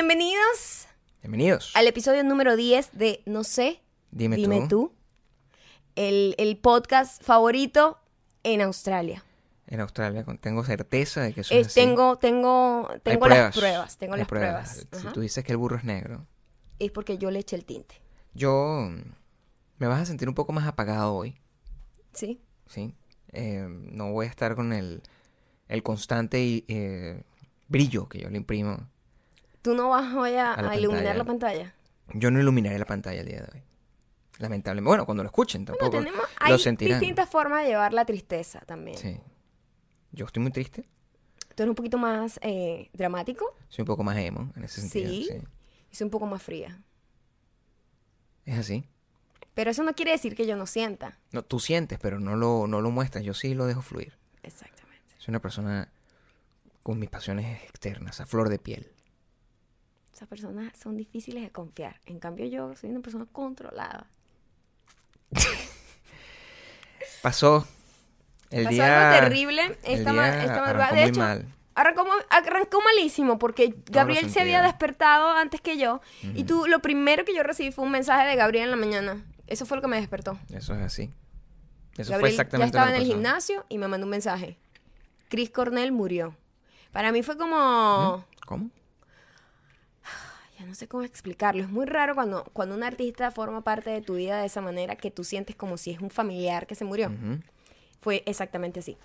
Bienvenidos Bienvenidos. al episodio número 10 de No sé, Dime, dime tú. tú, el, el podcast favorito en Australia. En Australia tengo certeza de que eso Es- es así. tengo tengo, Hay tengo las pruebas, tengo hay las pruebas. Si Ajá. tú dices que el burro es negro, Es porque yo le eché el tinte, yo mm, me vas a sentir un poco más apagado hoy, ¿sí? ¿sí? Eh, no voy a estar con el, el constante eh, brillo que yo le imprimo. ¿Tú no vas hoy a, A la a iluminar la pantalla? Yo no iluminaré la pantalla el día de hoy. Lamentablemente. Bueno, cuando lo escuchen Bueno, tampoco tenemos, lo hay sentirán. distintas formas de llevar la tristeza también. Sí. Yo estoy muy triste. Tú eres un poquito más eh, dramático Soy un poco más emo en ese sentido. Sí. sí. y soy un poco más fría. Es así. Pero eso no quiere decir que yo no sienta. No, tú sientes, pero no lo, no lo muestras. Yo sí lo dejo fluir. Exactamente. Soy una persona con mis pasiones externas, a flor de piel. Esas personas son difíciles de confiar. En cambio, yo soy una persona controlada. Pasó el Pasó día... algo terrible esta, día esta madrugada. De hecho, mal. Arrancó, ma- arrancó malísimo porque Gabriel se había despertado antes que yo. Y tú, lo primero que yo recibí fue un mensaje de Gabriel en la mañana. Eso fue lo que me despertó. Eso es así. Eso fue Gabriel exactamente ya estaba en el gimnasio y me mandó un mensaje. Chris Cornell murió. Para mí fue como... ¿Cómo? Sé cómo explicarlo. Es muy raro cuando, cuando un artista forma parte de tu vida de esa manera que tú sientes como si es un familiar que se murió. Ujú. Fue exactamente así.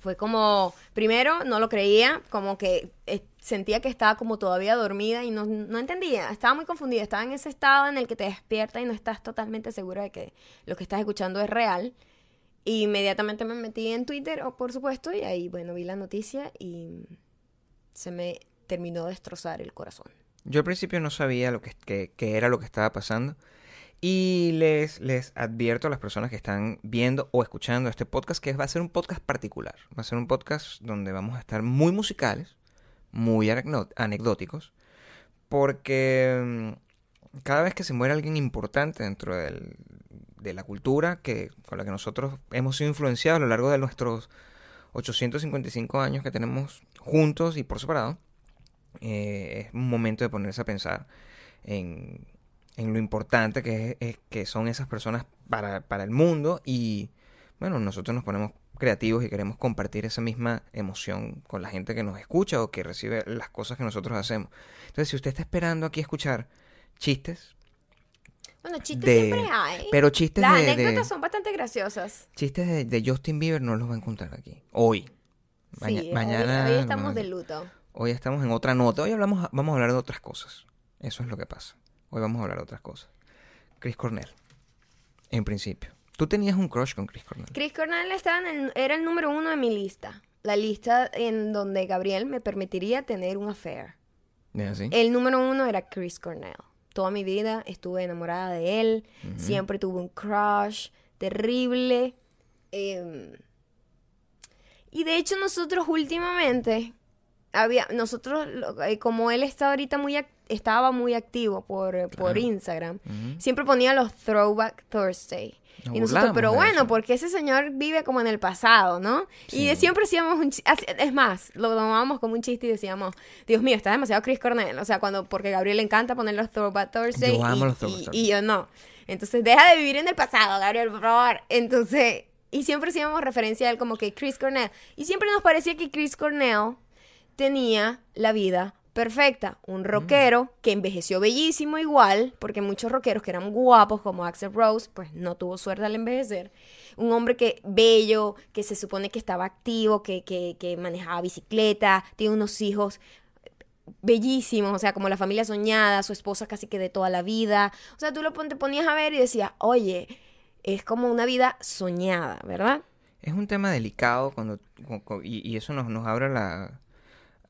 Fue como, primero no lo creía, como que eh, sentía que estaba como todavía dormida y no, no entendía, estaba muy confundida, estaba en ese estado en el que te despierta y no estás totalmente segura de que lo que estás escuchando es real. Y inmediatamente me metí en Twitter, oh, por supuesto, y ahí, bueno, vi la noticia y se me terminó de destrozar el corazón. Yo al principio no sabía lo que, que- que era lo que estaba pasando. Y les, les advierto a las personas que están viendo o escuchando este podcast que va a ser un podcast particular. Va a ser un podcast donde vamos a estar muy musicales, muy anecdó- anecdóticos, porque mm, cada vez que se muere alguien importante dentro del- de la cultura que, con la que nosotros hemos sido influenciados a lo largo de nuestros 855 años que tenemos juntos y por separado, eh, es un momento de ponerse a pensar en, en lo importante que, es, es- que son esas personas para, para el mundo y bueno, nosotros nos ponemos creativos y queremos compartir esa misma emoción con la gente que nos escucha o que recibe las cosas que nosotros hacemos. Entonces, si usted está esperando aquí escuchar chistes, Bueno, chistes De- siempre hay. pero chistes Las de, de- anécdotas son bastante graciosas. chistes de, de Justin Bieber no los va a encontrar aquí. Hoy. Maña- sí, mañana hoy, estamos de luto. Hoy estamos en otra nota. Hoy hablamos, vamos a hablar de otras cosas. Eso es lo que pasa. Hoy vamos a hablar de otras cosas. Chris Cornell. En principio. Tú tenías un crush con Chris Cornell. Chris Cornell estaba en el- era el número uno de mi lista. La lista en donde Gabriel me permitiría tener un affair. ¿Es así? El número uno era Chris Cornell. Toda mi vida estuve enamorada de él. Siempre tuve un crush terrible. Em, y de hecho nosotros últimamente había nosotros eh, como él está ahorita muy estaba muy activo por, eh, por Claro. Instagram Ujú. siempre ponía los throwback Thursday. Nos y nosotros pero bueno porque ese señor vive como en el pasado no y Sí. siempre hacíamos un es más lo tomábamos como un chiste y decíamos Dios mío está demasiado Chris Cornell o sea cuando porque a Gabriel le encanta poner los throwback Thursday Yo amo y, los Throwback y- y yo no. Entonces deja de vivir en el pasado Gabriel por favor. Entonces y siempre hacíamos referencia a él como que Chris Cornell. Y siempre nos parecía que Chris Cornell tenía la vida perfecta. Un rockero que envejeció bellísimo igual, porque muchos rockeros que eran guapos como Axel Rose, pues no tuvo suerte al envejecer. Un hombre que bello, que se supone que estaba activo, que, que, que manejaba bicicleta, tiene unos hijos bellísimos, o sea, como la familia soñada, su esposa casi que de toda la vida. O sea, tú lo te ponías a ver y decías, oye, es como una vida soñada, ¿verdad? Es un tema delicado cuando cu- cu- y, y eso nos, nos abre la,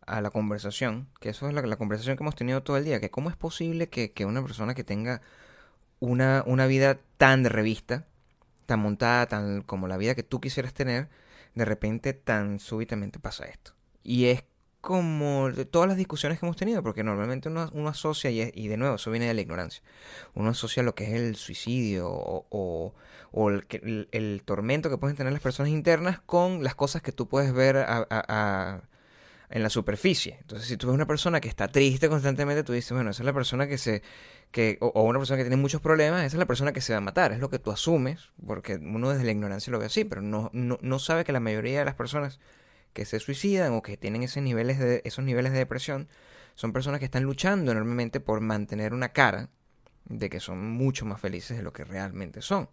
a la conversación, que eso es la, conversación que hemos tenido todo el día, que cómo es posible que, que una persona que tenga una, una vida tan de revista, tan montada, tan como la vida que tú quisieras tener, de repente tan súbitamente pasa esto. Y es como de todas las discusiones que hemos tenido, porque normalmente uno, asocia, y, es- y de nuevo, eso viene de la ignorancia, uno asocia lo que es el suicidio o, o- el, el- tormento que pueden tener las personas internas con las cosas que tú puedes ver a- en la superficie. Entonces, si tú ves una persona que está triste constantemente, tú dices, bueno, esa es la persona que se... Que, o, una persona que tiene muchos problemas, esa es la persona que se va a matar. Es lo que tú asumes, porque uno desde la ignorancia lo ve así, pero no, no, no sabe que la mayoría de las personas que se suicidan o que tienen esos niveles de, esos niveles de depresión son personas que están luchando enormemente por mantener una cara de que son mucho más felices de lo que realmente son.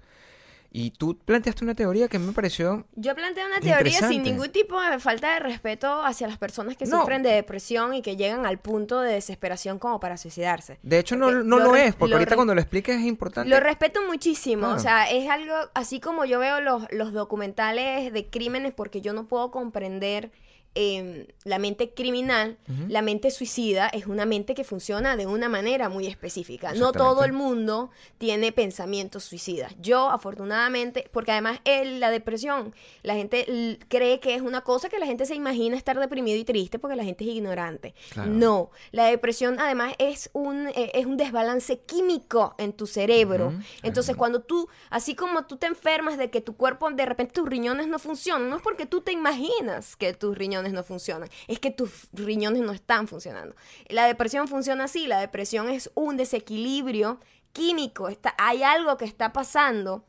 Y tú planteaste una teoría que me pareció. Yo planteé una teoría sin ningún tipo de falta de respeto hacia las personas que sufren de depresión y que llegan al punto de desesperación como para suicidarse. De hecho, no, no lo, es, porque ahorita cuando lo expliques es importante. Lo respeto muchísimo. O sea, es algo así como yo veo los, los documentales de crímenes, porque yo no puedo comprender La mente criminal, la mente suicida es una mente que funciona de una manera muy específica. No todo el mundo tiene pensamientos suicidas. Yo, afortunadamente, porque además la depresión, la gente cree que es una cosa que la gente se imagina estar deprimido y triste porque la gente es ignorante. No, la depresión además es un, e, es un desbalance químico en tu cerebro. Entonces, cuando tú, así como tú te enfermas de que tu cuerpo, de repente tus riñones no funcionan, no es porque tú te imaginas que tus riñones no funcionan, es que tus riñones no están funcionando. La depresión funciona así, la depresión es un desequilibrio químico, está, hay algo que está pasando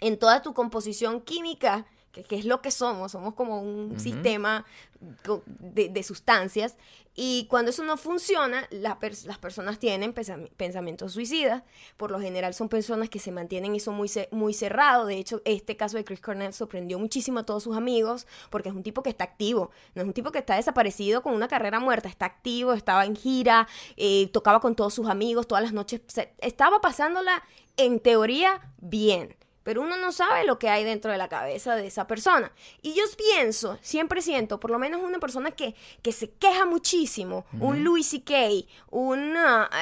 en toda tu composición química que, es lo que somos, somos como un sistema de, sustancias, y cuando eso no funciona, las personas tienen pensamientos suicidas, por lo general son personas que se mantienen y son muy, muy cerrados, de hecho este caso de Chris Cornell sorprendió muchísimo a todos sus amigos, porque es un tipo que está activo, no es un tipo que está desaparecido con una carrera muerta, está activo, estaba en gira, eh, tocaba con todos sus amigos todas las noches, estaba pasándola en teoría bien pero uno no sabe lo que hay dentro de la cabeza de esa persona. Y yo pienso, siempre siento, por lo menos una persona que, que se queja muchísimo, un Louis C.K., un...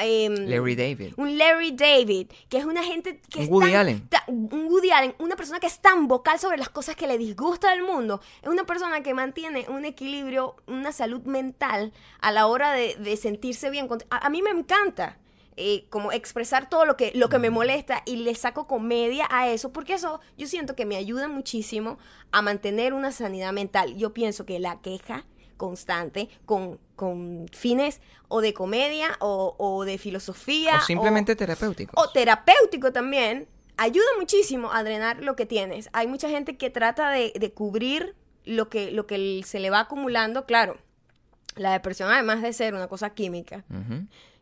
Em, Larry David. Un Larry David, que es una gente que un Woody Allen. un Woody Allen, una persona que es tan vocal sobre las cosas que le disgusta del mundo, es una persona que mantiene un equilibrio, una salud mental a la hora de, de sentirse bien. a mí me encanta. Eh, como expresar todo lo que, lo que me molesta y le saco comedia a eso, porque eso yo siento que me ayuda muchísimo a mantener una sanidad mental. Yo pienso que la queja constante con, con fines o de comedia o, de filosofía. O simplemente terapéutico. O terapéutico también. Ayuda muchísimo a drenar lo que tienes. Hay mucha gente que trata de, cubrir lo que, lo que se le va acumulando. Claro, la depresión, además de ser una cosa química,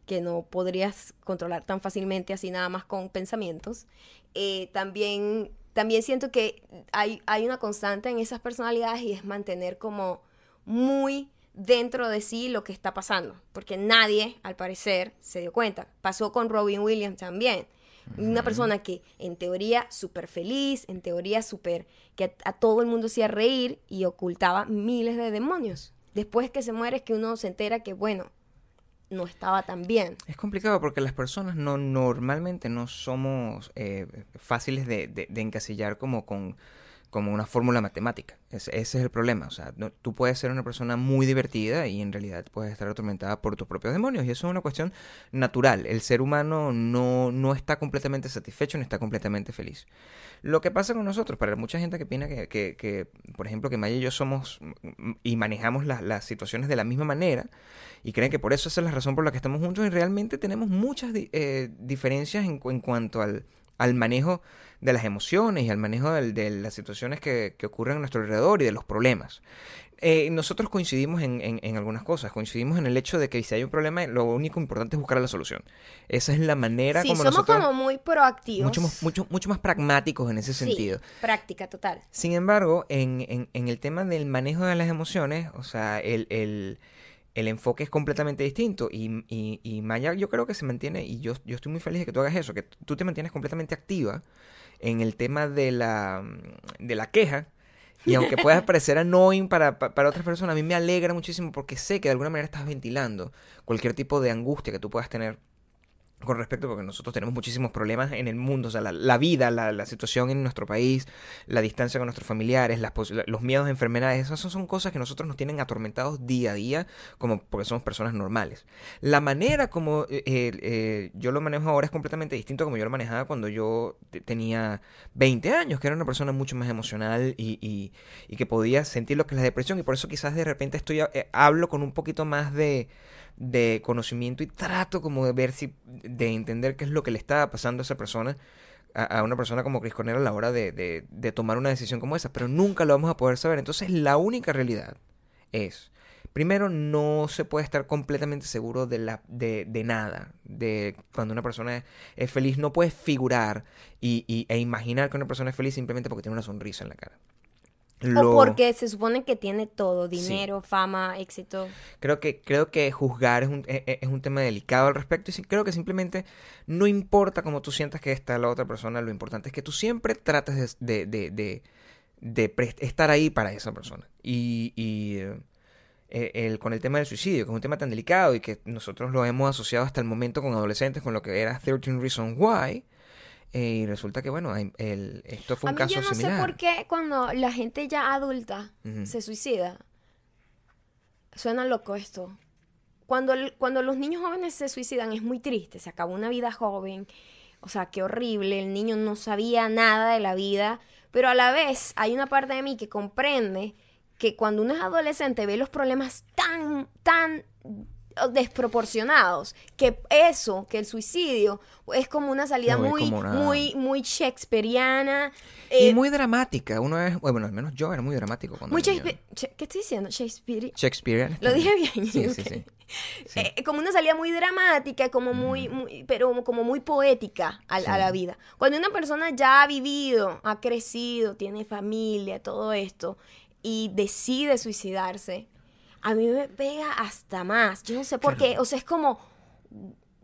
que no podrías controlar tan fácilmente así nada más con pensamientos. Eh, también, también siento que hay, hay una constante en esas personalidades y es mantener como muy dentro de sí lo que está pasando, porque nadie, al parecer, se dio cuenta. Pasó con Robin Williams también. Una persona que en teoría súper feliz, en teoría súper, que a, a, todo el mundo hacía reír y ocultaba miles de demonios. Después que se muere es que uno se entera que, bueno, no estaba tan bien. Es complicado porque las personas no normalmente no somos eh, fáciles de, de, encasillar como con como una fórmula matemática. Ese, es el problema. O sea, tú puedes ser una persona muy divertida y en realidad puedes estar atormentada por tus propios demonios. Y eso es una cuestión natural. El ser humano no, no está completamente satisfecho ni está completamente feliz. Lo que pasa con nosotros, para mucha gente que opina que, que, por ejemplo, que Maya y yo somos y manejamos las situaciones de la misma manera y creen que por eso esa es la razón por la que estamos juntos y realmente tenemos muchas eh, diferencias en, en cuanto al, al manejo de las emociones y al manejo de, las situaciones que, ocurren a nuestro alrededor y de los problemas. Eh, nosotros coincidimos en, algunas cosas, coincidimos en el hecho de que si hay un problema, lo único importante es buscar la solución. Esa es la manera sí, como somos como muy proactivos. Mucho, mucho, mucho más pragmáticos en ese sentido. práctica total. Sin embargo, en, el tema del manejo de las emociones, o sea, el, el el enfoque es completamente distinto. Y, y, Maya yo creo que se mantiene, y yo, yo estoy muy feliz de que tú hagas eso, que tú te mantienes completamente activa en el tema de la, de la queja. Y aunque pueda parecer annoying para, para otras personas, a mí me alegra muchísimo porque sé que de alguna manera estás ventilando cualquier tipo de angustia que tú puedas tener con respecto, porque nosotros tenemos muchísimos problemas en el mundo, o sea, la, la vida, la, la, situación en nuestro país, la distancia con nuestros familiares, las, los miedos enfermedades, esas son cosas que nosotros nos tienen atormentados día a día, como porque somos personas normales. La manera como eh, eh, yo lo manejo ahora es completamente distinto a como yo lo manejaba cuando yo tenía 20 años, que era una persona mucho más emocional y, y, y, que podía sentir lo que es la depresión, y por eso quizás de repente estoy eh, hablo con un poquito más de de conocimiento y trato como de ver si, de entender qué es lo que le está pasando a esa persona, a, una persona como Chris Cornell a la hora de, de, de, tomar una decisión como esa, pero nunca lo vamos a poder saber. Entonces la única realidad es, primero, no se puede estar completamente seguro de, la, de, de nada, de cuando una persona es, feliz, no puedes figurar y, y, e imaginar que una persona es feliz simplemente porque tiene una sonrisa en la cara. O porque se supone que tiene todo, dinero, fama, éxito. Creo que, creo que juzgar es un, e, e, es, un tema delicado al respecto y creo que simplemente no importa cómo tú sientas que está la otra persona, lo importante es que tú siempre trates de, de, de, de estar ahí para esa persona. Y, y eh, el, con el tema del suicidio, que es un tema tan delicado y que nosotros lo hemos asociado hasta el momento con adolescentes, con lo que era 13 Reasons Why, y resulta que, bueno, el, esto fue un caso yo no sé por qué cuando la gente ya adulta se suicida. Suena loco esto. Cuando, cuando los niños jóvenes se suicidan es muy triste. Se acabó una vida joven. O sea, qué horrible. El niño no sabía nada de la vida. Pero a la vez hay una parte de mí que comprende que cuando uno es adolescente ve los problemas tan, tan desproporcionados, que eso, que el suicidio es como una salida muy, muy, muy shakespeariana. y eh, muy dramática. Uno es, bueno, al menos yo era muy dramático cuando muy ¿Qué estoy diciendo? Shakespeare. Shakespearean. Lo dije bien. Sí, sí, sí. Eh, como una salida muy dramática, como muy, muy pero como muy poética a, a, la vida. Cuando una persona ya ha vivido, ha crecido, tiene familia, todo esto, y decide suicidarse, a mí me pega hasta más. Yo no sé por qué. O sea, es como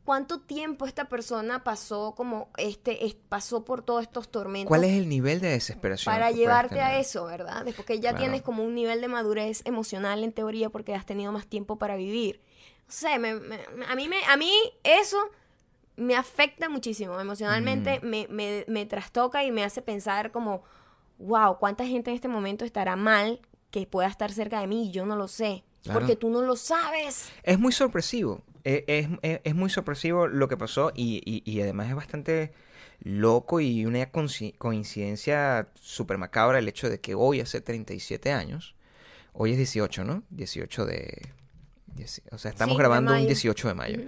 cuánto tiempo esta persona pasó como este pasó por todos estos tormentos. ¿Cuál es el nivel de desesperación? Para llevarte a eso, ¿verdad? Después que ya tienes como un nivel de madurez emocional en teoría porque has tenido más tiempo para vivir. O sea, me, a, mí me, a mí eso me afecta muchísimo. Emocionalmente me, me, me trastoca y me hace pensar como, wow, ¿cuánta gente en este momento estará mal que pueda estar cerca de mí y yo no lo sé. Porque tú no lo sabes. Es muy sorpresivo. E, es, es, es muy sorpresivo lo que pasó y, y, y, además es bastante loco y una coincidencia súper macabra el hecho de que hoy hace 37 años, hoy es 18, ¿no? 18 de... O sea, estamos grabando un 18 de mayo.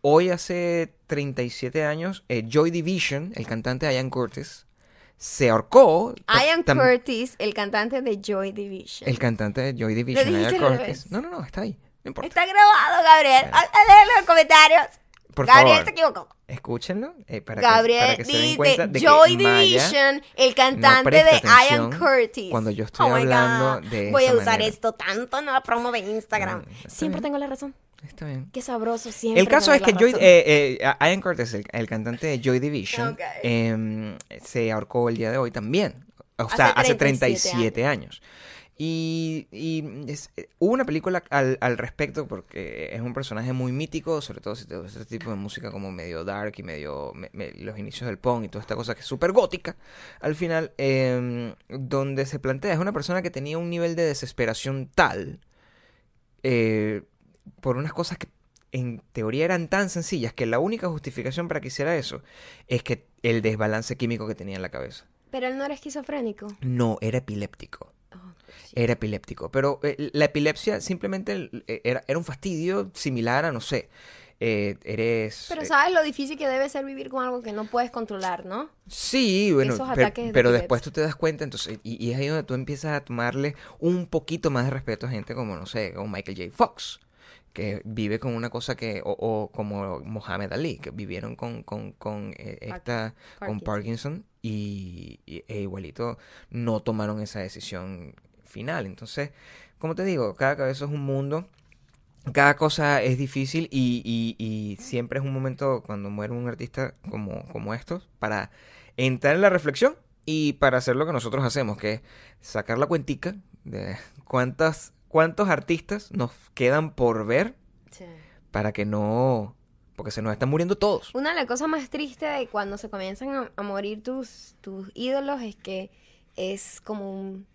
Hoy hace 37 años, eh, Joy Division, el cantante Ian Curtis, se ahorcó. Ian Curtis, el cantante de Joy Division. El cantante de Joy Division, Ian Curtis. No, no, no, está ahí. No importa. Está grabado, Gabriel. A leer los comentarios. Por Gabriel se equivocó. Escúchenlo eh, para, Gabriel, que, para que se den cuenta de Joy que Division, el cantante de Ian Curtis. Cuando yo estoy oh hablando de Voy a usar esto tanto en la promo de Instagram. Siempre tengo la razón. Está bien. Qué sabroso siempre. El caso es que Joy, eh, eh, Ian Curtis, el, cantante de Joy Division, eh, se ahorcó el día de hoy también. O sea, hace 37, años. Y, y eh, hubo una película al, al, respecto porque es un personaje muy mítico, sobre todo si te gusta este tipo de música como medio dark y medio los inicios del punk y toda esta cosa que es súper gótica. Al final, em, donde se plantea, es una persona que tenía un nivel de desesperación tal eh, por unas cosas que en teoría eran tan sencillas que la única justificación para que hiciera eso es que el desbalance químico que tenía en la cabeza. Pero él no era esquizofrénico. No, era epiléptico. Oh, era epiléptico. Pero eh, la epilepsia simplemente eh, era, era, un fastidio similar a, no sé, eh, eres... Pero sabes lo difícil que debe ser vivir con algo que no puedes controlar, ¿no? Sí, bueno, pero, después tú te das cuenta, entonces, y, es ahí donde tú empiezas a tomarle un poquito más de respeto a gente como, no sé, como Michael J. Fox que vive con una cosa que, o, como Mohamed Ali, que vivieron con, con, con eh, esta, Parkinson. con Parkinson y, e igualito no tomaron esa decisión final. Entonces, como te digo, cada cabeza es un mundo, cada cosa es difícil y, y, y siempre es un momento cuando muere un artista como, como estos para entrar en la reflexión y para hacer lo que nosotros hacemos, que es sacar la cuentica de cuántas cuántos artistas nos quedan por ver para que no porque se nos están muriendo todos. Una de las cosas más tristes de cuando se comienzan a, a morir tus, tus ídolos es que es como un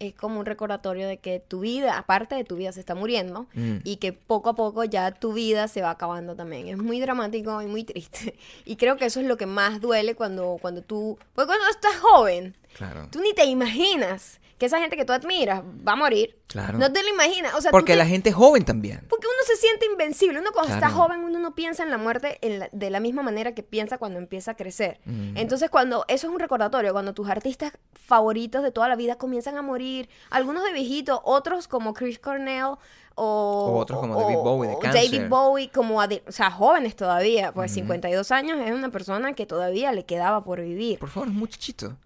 es como un recordatorio de que tu vida, aparte de tu vida, se está muriendo Mm. y que poco a poco ya tu vida se va acabando también. Es muy dramático y muy triste. Y creo que eso es lo que más duele cuando, cuando tú... Porque cuando estás joven, Claro. tú ni te imaginas que esa gente que tú admiras va a morir. Claro. No te lo imaginas. O sea, Porque te- la gente es joven también. porque uno se siente invencible. Uno cuando está Claro. joven, uno no piensa en la muerte en la- de la misma manera que piensa cuando empieza a crecer. Mm. Entonces, cuando eso es un recordatorio, cuando tus artistas favoritos de toda la vida comienzan a morir, algunos de viejitos, otros como Chris Cornell o, O otros como David Bowie de cáncer. David Bowie como o sea, jóvenes todavía, pues Mm. 52 años es una persona que todavía le quedaba por vivir. Por favor, muchachito.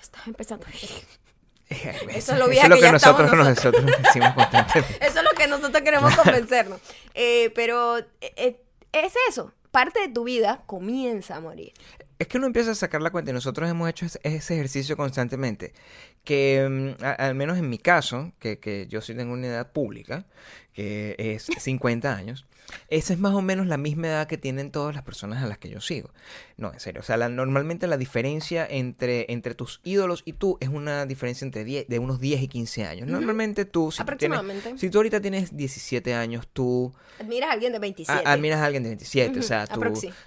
Estás empezando. Eso es lo que nosotros, estamos nosotros decimos constantemente. Eso es lo que nosotros queremos convencernos. Eh, pero eh, eh, es eso. Parte de tu vida comienza a morir. Es que uno empieza a sacar la cuenta y nosotros hemos hecho ese, ejercicio constantemente. Que mm, a- al menos en mi caso, que, que yo sí tengo una edad pública, que es 50 años, esa es más o menos la misma edad que tienen todas las personas a las que yo sigo. No, en serio. O sea, la- normalmente la diferencia entre, entre tus ídolos y tú es una diferencia entre 10, de unos 10 y 15 años. Normalmente tú, si tú, tienes, Aproximadamente. si tú ahorita tienes 17 años, tú Admiras a alguien de 27. a- admiras a alguien de 27, o sea, tú,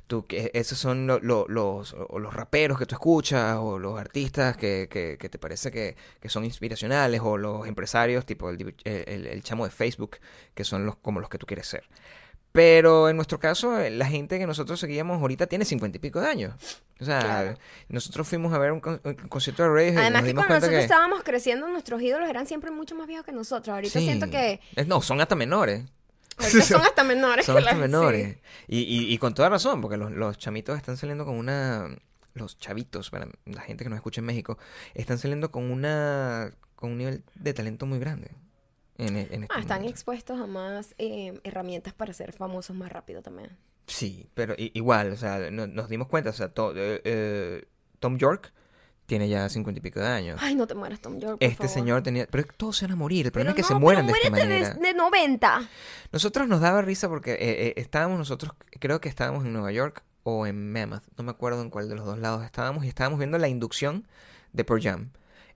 tú que esos son lo- lo- los, los raperos que tú escuchas, o los artistas que, que- que te parece que, que son inspiracionales, o los empresarios, tipo el, el- el chamo de Facebook, que son los como los que tú quieres ser. Pero en nuestro caso, eh, la gente que nosotros seguíamos ahorita tiene cincuenta y pico de años. O sea, Claro. nosotros fuimos a ver un, con- un concierto de Radiohead y Además nos que dimos cuando cuenta nosotros que... estábamos creciendo, nuestros ídolos eran siempre mucho más viejos que nosotros. Ahorita Sí. siento que No, son hasta menores. ahorita son hasta menores. Son hasta las- menores. Y, y, y con toda razón, porque los, los chamitos están saliendo con una... Los chavitos, para la gente que nos escucha en México, están saliendo con una... con un nivel de talento muy grande. En, e- en este Ah, están momento. expuestos a más eh, herramientas para ser famosos más rápido también. Sí, pero igual, o sea, no- nos dimos cuenta, o sea, to- eh, eh, Tom York tiene ya cincuenta y pico de años. Ay, no te mueras, Tom York. por Este favor. señor tenía... Pero todos se van a morir, el problema Pero es que no, se mueran de pero esta muérete manera. de, de 90. Nosotros nos daba risa porque eh, eh, estábamos nosotros, creo que estábamos en Nueva York o en Mammoth, no me acuerdo en cuál de los dos lados estábamos, y estábamos viendo la inducción de Pearl Jam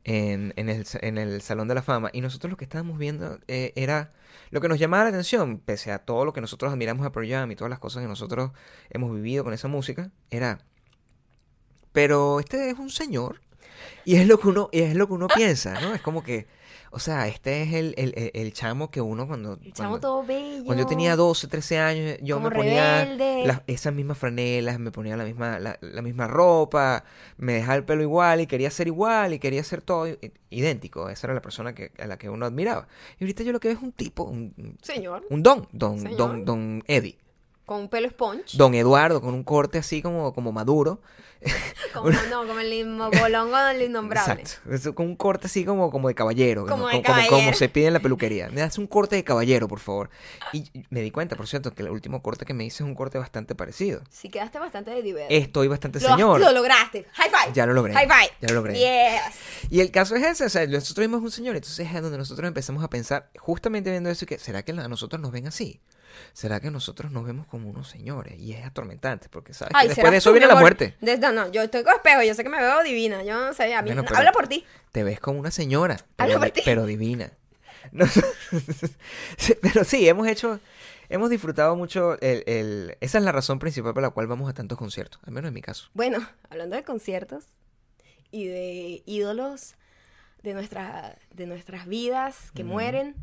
en, el, en el Salón de la Fama. Y nosotros lo que estábamos viendo eh, era lo que nos llamaba la atención, pese a todo lo que nosotros admiramos a Pearl Jam y todas las cosas que nosotros hemos vivido con esa música, era, pero este es un señor. Y es lo que uno, y es lo que uno piensa, ¿no? Es como que, o sea, este es el, el, el- chamo que uno cuando... El chamo cuando- todo bello. cuando yo tenía 12, 13 años, yo Como me ponía las- esas mismas franelas, me ponía la misma, la, la misma ropa, me dejaba el pelo igual y quería ser igual y quería ser todo idéntico. Esa era la persona que, a la que uno admiraba. Y ahorita yo lo que veo es un tipo, un, un- Señor, un don, don, Señor. don, don Eddie. Con un pelo sponge. Don Eduardo, con un corte así como, como maduro. Como, no, como el mismo bolongo del innombrable. Exacto. Es con un corte así como, como de caballero. Como ¿no? de como, como caballero. se pide en la peluquería. Me das un corte de caballero, por favor. Y me di cuenta, por cierto, que el último corte que me hice es un corte bastante parecido. Sí, quedaste bastante de diverso. Estoy bastante lo, señor. lo lograste. High five. Ya lo logré. High five. Ya lo logré. Yes. Y el caso es ese, o sea, nosotros vimos un señor, entonces es donde nosotros empezamos a pensar, justamente viendo eso, que ¿será que a nosotros nos ven así? ¿Será que nosotros nos vemos como unos señores? Y es atormentante, porque sabes que después de eso viene la muerte. De- no, no, yo estoy con espejo, yo sé que me veo divina, yo no sé, a mí, Bueno, pero- habla por ti. Te ves como una señora, Habla pero, por ti. pero divina. No, pero sí, hemos hecho, hemos disfrutado mucho, el, el- esa es la razón principal por la cual vamos a tantos conciertos, al menos en mi caso. Bueno, hablando de conciertos y de ídolos de, nuestra, de nuestras vidas que mueren,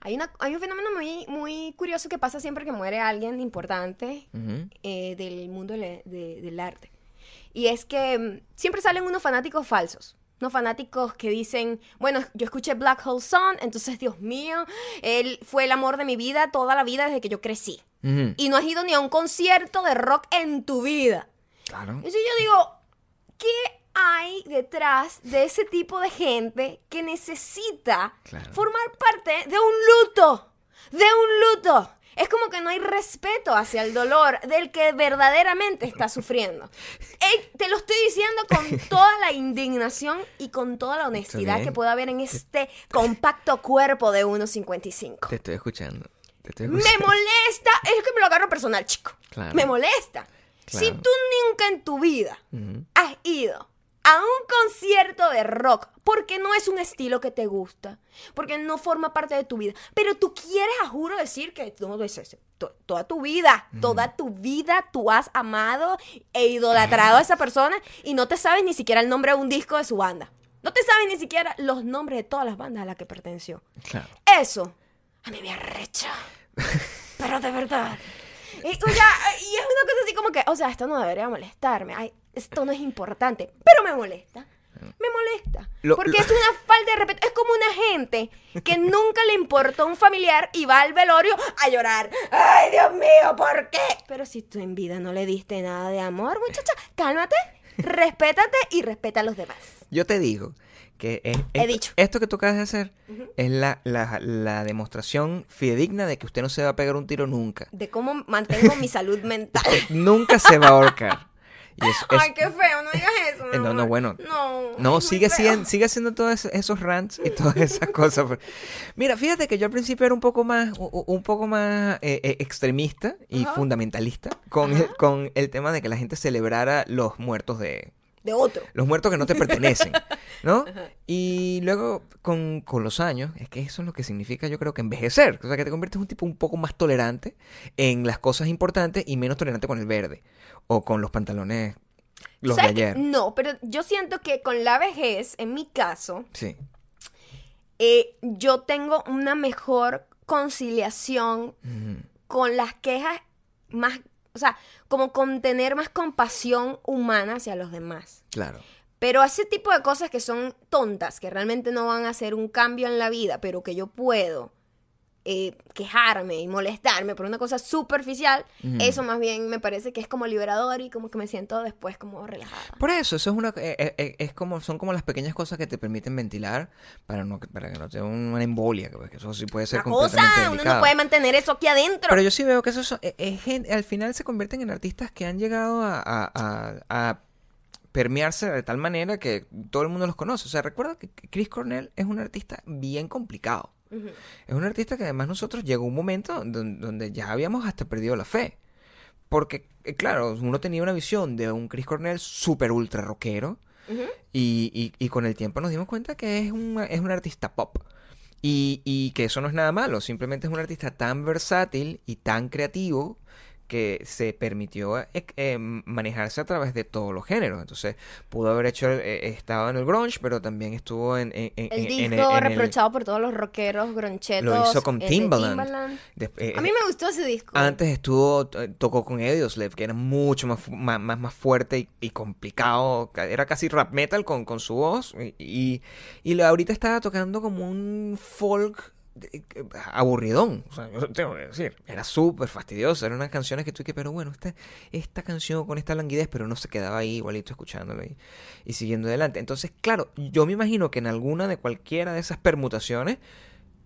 hay, una, hay un fenómeno muy, muy curioso que pasa siempre que muere alguien importante eh, del mundo de- de- del arte. Y es que mm, siempre salen unos fanáticos falsos. Unos fanáticos que dicen, bueno, yo escuché Black Hole Sun, entonces, Dios mío, él fue el amor de mi vida toda la vida desde que yo crecí. Y no has ido ni a un concierto de rock en tu vida. Claro. Entonces yo digo, ¿qué hay detrás de ese tipo de gente que necesita Claro. formar parte de un luto? De un luto. Es como que no hay respeto hacia el dolor del que verdaderamente está sufriendo. Ey, te lo estoy diciendo con toda la indignación y con toda la honestidad que pueda haber en este compacto cuerpo de 1.55. Te estoy escuchando. Te estoy Me acusando. molesta, es que me lo agarro personal, chico. Claro. Me molesta. Claro. Si tú nunca en tu vida has ido a un concierto de rock porque no es un estilo que te gusta, porque no forma parte de tu vida, pero tú quieres, a juro, decir que no, es ese, to- toda tu vida, toda tu vida tú has amado e idolatrado a esa persona y no te sabes ni siquiera el nombre de un disco de su banda. No te sabes ni siquiera los nombres de todas las bandas a las que perteneció. Claro. Eso a mí me arrecha. Pero de verdad. Y, o sea, y es una cosa así como que, o sea, esto no debería molestarme. Ay, esto no es importante. Pero me molesta. Me molesta. Lo- porque lo- es una falta de respeto. Es como una gente que nunca le importó un familiar y va al velorio a llorar. Ay, Dios mío, ¿por qué? Pero si tú en vida no le diste nada de amor, muchacha, cálmate, respétate y respeta a los demás. Yo te digo que es- He esto, dicho. esto que tú acabas de hacer es la, la, la demostración fidedigna de que usted no se va a pegar un tiro nunca. De cómo mantengo mi salud mental. Nunca se va a ahorcar. Y eso es- Ay, qué feo, no digas eso. mi Eh, no, no, amor. bueno. No. No, sigue, feo. sigue, haciendo todos esos- rants y todas esas cosas. Mira, fíjate que yo al principio era un poco más, un poco más eh, eh, extremista y Ajá. fundamentalista con el, con el tema de que la gente celebrara los muertos de, De otro. los muertos que no te pertenecen, ¿no? Y luego, con, con los años, es que eso es lo que significa, yo creo que envejecer. O sea, que te conviertes en un tipo un poco más tolerante en las cosas importantes y menos tolerante con el verde o con los pantalones, los de ayer. No, pero yo siento que con la vejez, en mi caso, Sí. eh, yo tengo una mejor conciliación con las quejas más, o sea, como con tener más compasión humana hacia los demás. Claro. Pero ese tipo de cosas que son tontas, que realmente no van a hacer un cambio en la vida, pero que yo puedo eh, quejarme y molestarme por una cosa superficial, eso más bien me parece que es como liberador y como que me siento después como relajada. Por eso, eso es una eh, eh, eh, es como son como las pequeñas cosas que te permiten ventilar para no para que no te una embolia, que que eso sí puede ser Una cosa, uno no puede mantener eso aquí adentro. Pero yo sí veo que eso son- eh, al final se convierten en artistas que han llegado a, a- a- a permearse de tal manera que todo el mundo los conoce. O sea, recuerda que Chris Cornell es un artista bien complicado. Es un artista que además nosotros llegó un momento don- donde ya habíamos hasta perdido la fe. Porque, eh, claro, uno tenía una visión de un Chris Cornell súper ultra rockero. Y, y- y con el tiempo nos dimos cuenta que es un, es un artista pop. Y, y que eso no es nada malo, simplemente es un artista tan versátil y tan creativo que se permitió eh, eh, manejarse a través de todos los géneros. Entonces, pudo haber hecho, eh, estaba en el grunge, pero también estuvo en, en- en- El disco en el- reprochado por todos los rockeros gronchetos. Lo hizo con Timbaland. eh, A mí me gustó ese disco. antes estuvo, eh, tocó con Audioslave, que era mucho más, más, más, más fuerte y, y complicado. ca- Era casi rap metal con, con su voz. Y, y, y ahorita estaba tocando como un folk aburridón. O sea, yo tengo que decir, era súper fastidioso. Eran unas canciones que tú que, pero bueno, esta, esta canción con esta languidez, pero no se quedaba ahí igualito escuchándolo y, y siguiendo adelante. Entonces, claro, yo me imagino que en alguna de cualquiera de esas permutaciones,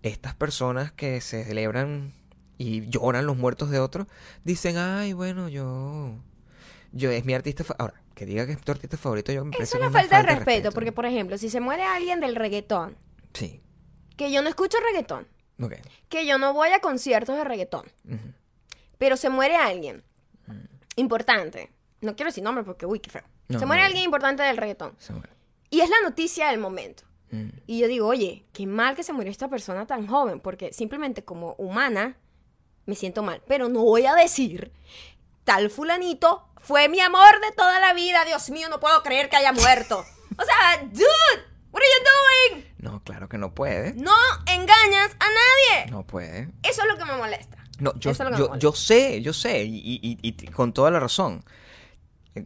estas personas que se celebran y lloran los muertos de otros, dicen, ay, bueno, yo... Yo es mi artista... fa-". Ahora, que diga que es tu artista favorito, yo me parece Eso es una falta de respeto, porque por ejemplo, si se muere alguien del reggaetón, Sí, que yo no escucho reggaetón, ok. que yo no voy a conciertos de reggaetón, pero se muere alguien importante, no quiero decir nombre porque, uy, qué feo. No, se muere no. alguien importante del reggaetón. Se muere. Y es la noticia del momento. Mm. Y yo digo, oye, qué mal que se murió esta persona tan joven, porque simplemente como humana me siento mal. Pero no voy a decir, tal fulanito fue mi amor de toda la vida, Dios mío, no puedo creer que haya muerto. O sea, dude, what are you doing? No, claro que no puede. No engañas a nadie. No puede. Eso es lo que me molesta. No, yo, Eso es lo que me molesta. yo sé, yo sé, y, y- y- y t- con toda la razón. Eh,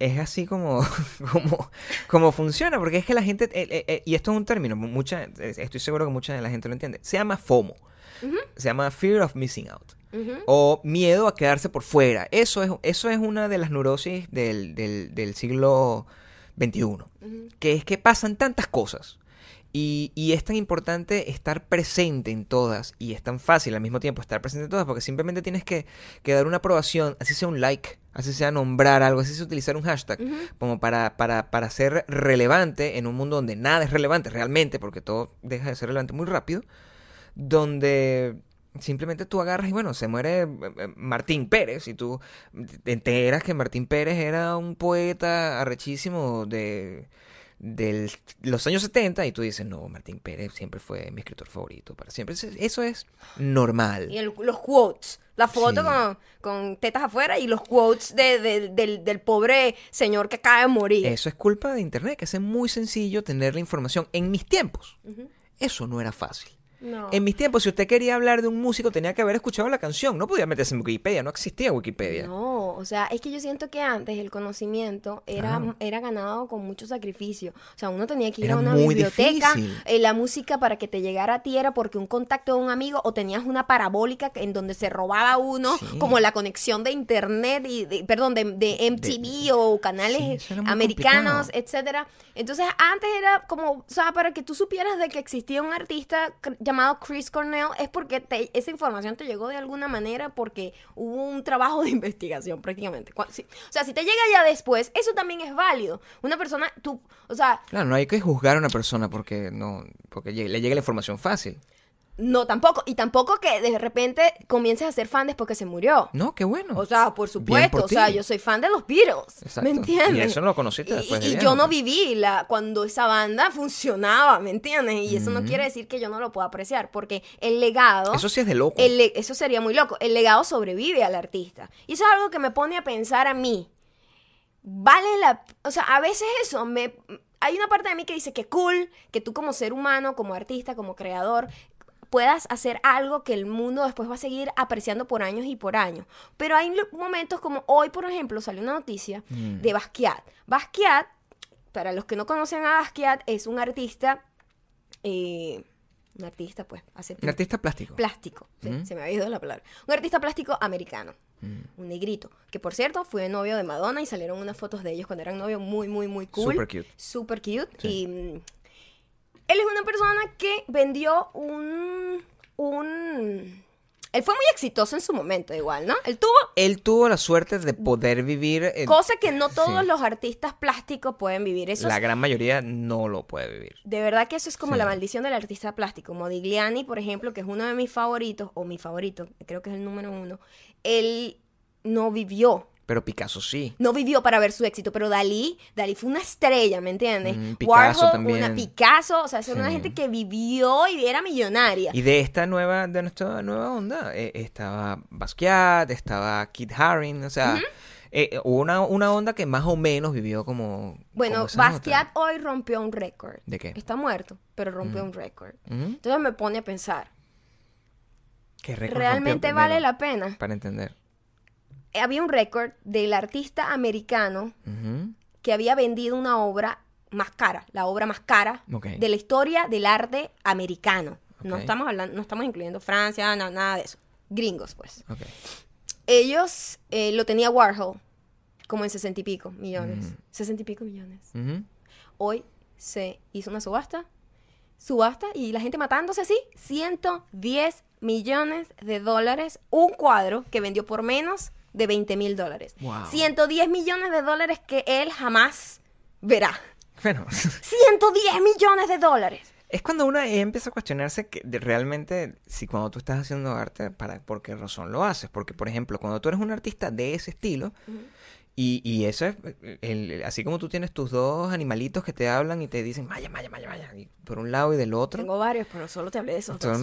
Es así como, como, como funciona, porque es que la gente, eh, eh, y esto es un término, mucha, estoy seguro que mucha de la gente lo entiende, se llama FOMO, se llama Fear of Missing Out, o miedo a quedarse por fuera. Eso es, eso es una de las neurosis del, del, del siglo XXI, que es que pasan tantas cosas. Y, y es tan importante estar presente en todas y es tan fácil al mismo tiempo estar presente en todas porque simplemente tienes que, que dar una aprobación, así sea un like, así sea nombrar algo, así sea utilizar un hashtag, como para, para, para ser relevante en un mundo donde nada es relevante realmente, porque todo deja de ser relevante muy rápido, donde simplemente tú agarras y bueno, se muere eh, eh, Martín Pérez y tú te enteras que Martín Pérez era un poeta arrechísimo de, de los años 70 y tú dices, no, Martín Pérez siempre fue mi escritor favorito para siempre. Eso, es normal. Y el- los quotes. La foto Sí. con, con tetas afuera y los quotes de- de- del, del pobre señor que acaba de morir. Eso es culpa de Internet, que es muy sencillo tener la información. En mis tiempos, eso no era fácil. No. En mis tiempos, si usted quería hablar de un músico, tenía que haber escuchado la canción. No podía meterse en Wikipedia, no existía Wikipedia. No, o sea, es que yo siento que antes el conocimiento era, era ganado con mucho sacrificio. O sea, uno tenía que ir Era a una biblioteca, eh, la música para que te llegara a ti era porque un contacto de un amigo o tenías una parabólica en donde se robaba uno, Sí. como la conexión de internet y, de- perdón, de, de MTV o canales Sí, americanos, complicado. etcétera. Entonces, antes era como, o sea, para que tú supieras de que existía un artista llamado Chris Cornell, es porque te- esa información te llegó de alguna manera porque hubo un trabajo de investigación prácticamente. O sea, si te llega ya después, eso también es válido. Una persona, tú, o sea, Claro, no hay que juzgar a una persona porque no porque le llegue la información fácil. No tampoco, y tampoco que de repente comiences a ser fan después que se murió. No, qué bueno. O sea, por supuesto, por o sea, yo soy fan de los Beatles, Exacto. ¿me entiendes? Y eso lo conociste Y- después de Y, yo no viví la, cuando esa banda funcionaba, ¿me entiendes? Y eso no quiere decir que yo no lo pueda apreciar, porque el legado... Eso sí es de loco. el eso sería muy loco. El legado sobrevive al artista. Y eso es algo que me pone a pensar a mí. Vale la... O sea, a veces eso me... Hay una parte de mí que dice que cool, que tú como ser humano, como artista, como creador, puedas hacer algo que el mundo después va a seguir apreciando por años y por años. Pero hay momentos como hoy, por ejemplo, salió una noticia Mm. de Basquiat. Basquiat, para los que no conocen a Basquiat, es un artista... eh, un artista, pues, hace Un artista plástico. plástico. sí, Mm. Se me había ido la palabra. Un artista plástico americano. Mm. Un negrito. Que por cierto fue novio de Madonna y salieron unas fotos de ellos cuando eran novios muy, muy, muy cool. Super cute. Super cute. Sí. Y mm, él es una persona que vendió un. un. Él fue muy exitoso en su momento, igual, ¿no? Él tuvo. Él tuvo la suerte de poder vivir. Cosa que no todos sí. los artistas plásticos pueden vivir. Eso La gran mayoría no lo puede vivir. de verdad que eso es como Sí. la maldición del artista plástico. Modigliani, por ejemplo, que es uno de mis favoritos, o mi favorito, creo que es el número uno, él no vivió. Pero Picasso sí. No vivió para ver su éxito, pero Dalí, Dalí fue una estrella, ¿me entiendes? Mm, Picasso Warhol, también. una Picasso, o sea, son una gente que vivió y era millonaria. Y de esta nueva, de nuestra nueva onda, eh, estaba Basquiat, estaba Kit Haring, o sea, eh, hubo una, una onda que más o menos vivió como. bueno, como esa nota. Basquiat hoy rompió un récord. ¿De qué? Está muerto, pero rompió un récord. Entonces me pone a pensar, ¿Qué récord ¿realmente vale la pena? Para entender. Había un récord del artista americano que había vendido una obra más cara, la obra más cara de la historia del arte americano. No estamos hablando, no estamos incluyendo Francia, na- nada de eso. Gringos, pues. Ellos eh, lo tenía Warhol como en sesenta y pico millones. Mm. Sesenta y pico millones. Hoy se hizo una subasta. Subasta y la gente matándose así. 110 millones de dólares. Un cuadro que vendió por menos de 20 mil dólares. Wow. 110 millones de dólares que él jamás verá. Bueno, 110 millones de dólares. es cuando uno empieza a cuestionarse que realmente si cuando tú estás haciendo arte, para por qué razón lo haces. Porque, por ejemplo, cuando tú eres un artista de ese estilo, y, y eso es, el- así como tú tienes tus dos animalitos que te hablan y te dicen, vaya, vaya, vaya, vaya, por un lado y del otro. Tengo varios, pero solo te hablé de esos dos.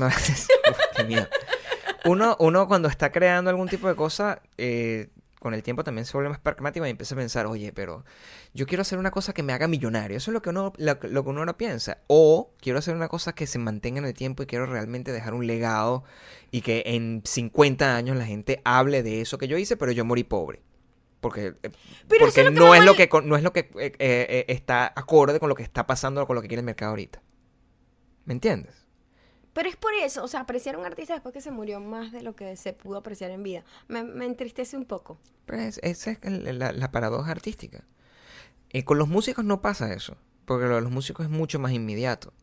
qué miedo. Uno, uno cuando está creando algún tipo de cosa, eh, con el tiempo también se vuelve más pragmático y empieza a pensar, oye, pero yo quiero hacer una cosa que me haga millonario. Eso es lo que uno, lo, lo que uno no piensa. O quiero hacer una cosa que se mantenga en el tiempo y quiero realmente dejar un legado y que en 50 años la gente hable de eso que yo hice, pero yo morí pobre. Porque, eh, Pero porque es no, es lo que, no es lo que eh, eh, está acorde con lo que está pasando, con lo que quiere el mercado ahorita. ¿Me entiendes? Pero es por eso, o sea, apreciar a un artista después que se murió más de lo que se pudo apreciar en vida. Me, me entristece un poco. Pero es- esa es la, la paradoja artística. Eh, con los músicos no pasa eso, porque lo de los músicos es mucho más inmediato.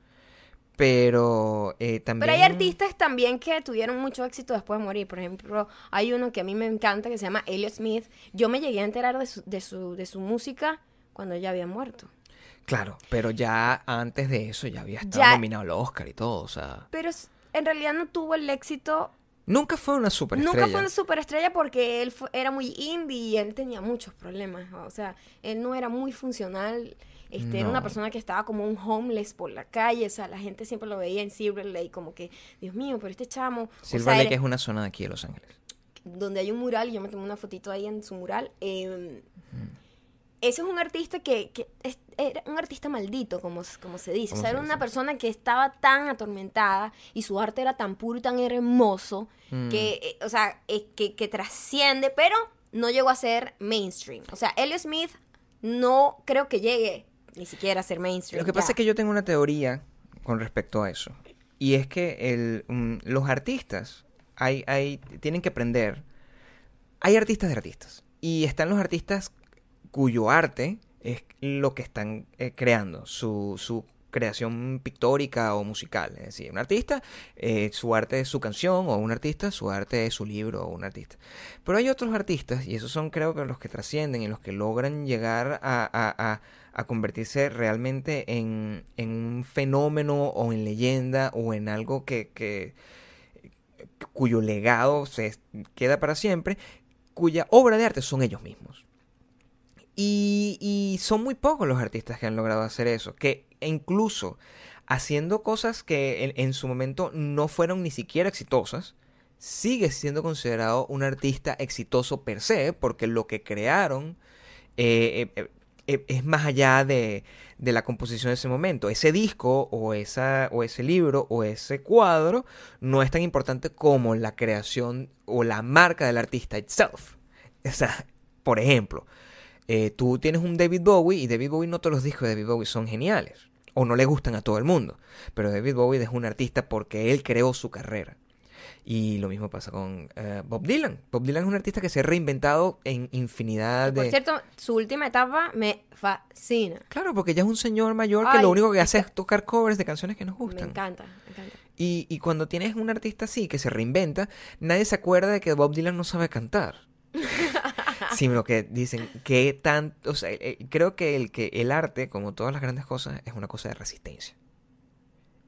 Pero eh, también... Pero hay artistas también que tuvieron mucho éxito después de morir. Por ejemplo, hay uno que a mí me encanta que se llama Elliot Smith. Yo me llegué a enterar de su, de su, de su música cuando ya había muerto. Claro, pero ya antes de eso ya había estado Ya- nominado al Oscar y todo, o sea... Pero en realidad no tuvo el éxito Nunca fue una superestrella. Nunca fue una superestrella porque él fu- era muy indie y él tenía muchos problemas. O sea, él no era muy funcional. Este, Era una persona que estaba como un homeless por la calle. O sea, la gente siempre lo veía en Silver Lake como que, Dios mío, pero este chamo. o Silver sea, Lake era- es una zona de aquí de Los Ángeles. donde hay un mural, y yo me tomé una fotito ahí en su mural. eh, ese es un artista que, que es- era un artista maldito, como, como se dice. O ¿Cómo sea, se era una persona que estaba tan atormentada y su arte era tan puro y tan hermoso Mm. que, eh, o sea, eh, que, que trasciende, pero no llegó a ser mainstream. O sea, Elliot Smith no creo que llegue ni siquiera a ser mainstream. Lo que pasa es que yo tengo una teoría con respecto a eso. Y es que el, mm, los artistas hay, hay, tienen que aprender. Hay artistas de artistas. Y están los artistas cuyo arte es lo que están eh, creando, su, su creación pictórica o musical. Es decir, un artista, eh, su arte es su canción, o un artista, su arte es su libro, o un artista. Pero hay otros artistas, y esos son creo que los que trascienden y los que logran llegar a, a- a- a convertirse realmente en, en un fenómeno o en leyenda o en algo que, que- cuyo legado se queda para siempre, cuya obra de arte son ellos mismos. Y, son muy pocos los artistas que han logrado hacer eso, que incluso haciendo cosas que en, en su momento no fueron ni siquiera exitosas, sigue siendo considerado un artista exitoso per se, porque lo que crearon eh, eh, eh, es más allá de, de la composición de ese momento. Ese disco o, esa, o ese libro o ese cuadro no es tan importante como la creación o la marca del artista itself. O sea, por ejemplo, eh, tú tienes un David Bowie y David Bowie no todos los discos de David Bowie son geniales o no le gustan a todo el mundo, pero David Bowie es un artista porque él creó su carrera. Y lo mismo pasa con eh, Bob Dylan. Bob Dylan es un artista que se ha reinventado en infinidad Por de... cierto, su última etapa me fascina. Claro, porque ya es un señor mayor que lo único que me hace es tocar covers de canciones que nos Me gustan. encanta, me encanta. Y, y cuando tienes un artista así que se reinventa, nadie se acuerda de que Bob Dylan no sabe cantar. Sino que dicen que tanto, o sea, eh, creo que el que el arte, como todas las grandes cosas, es una cosa de resistencia.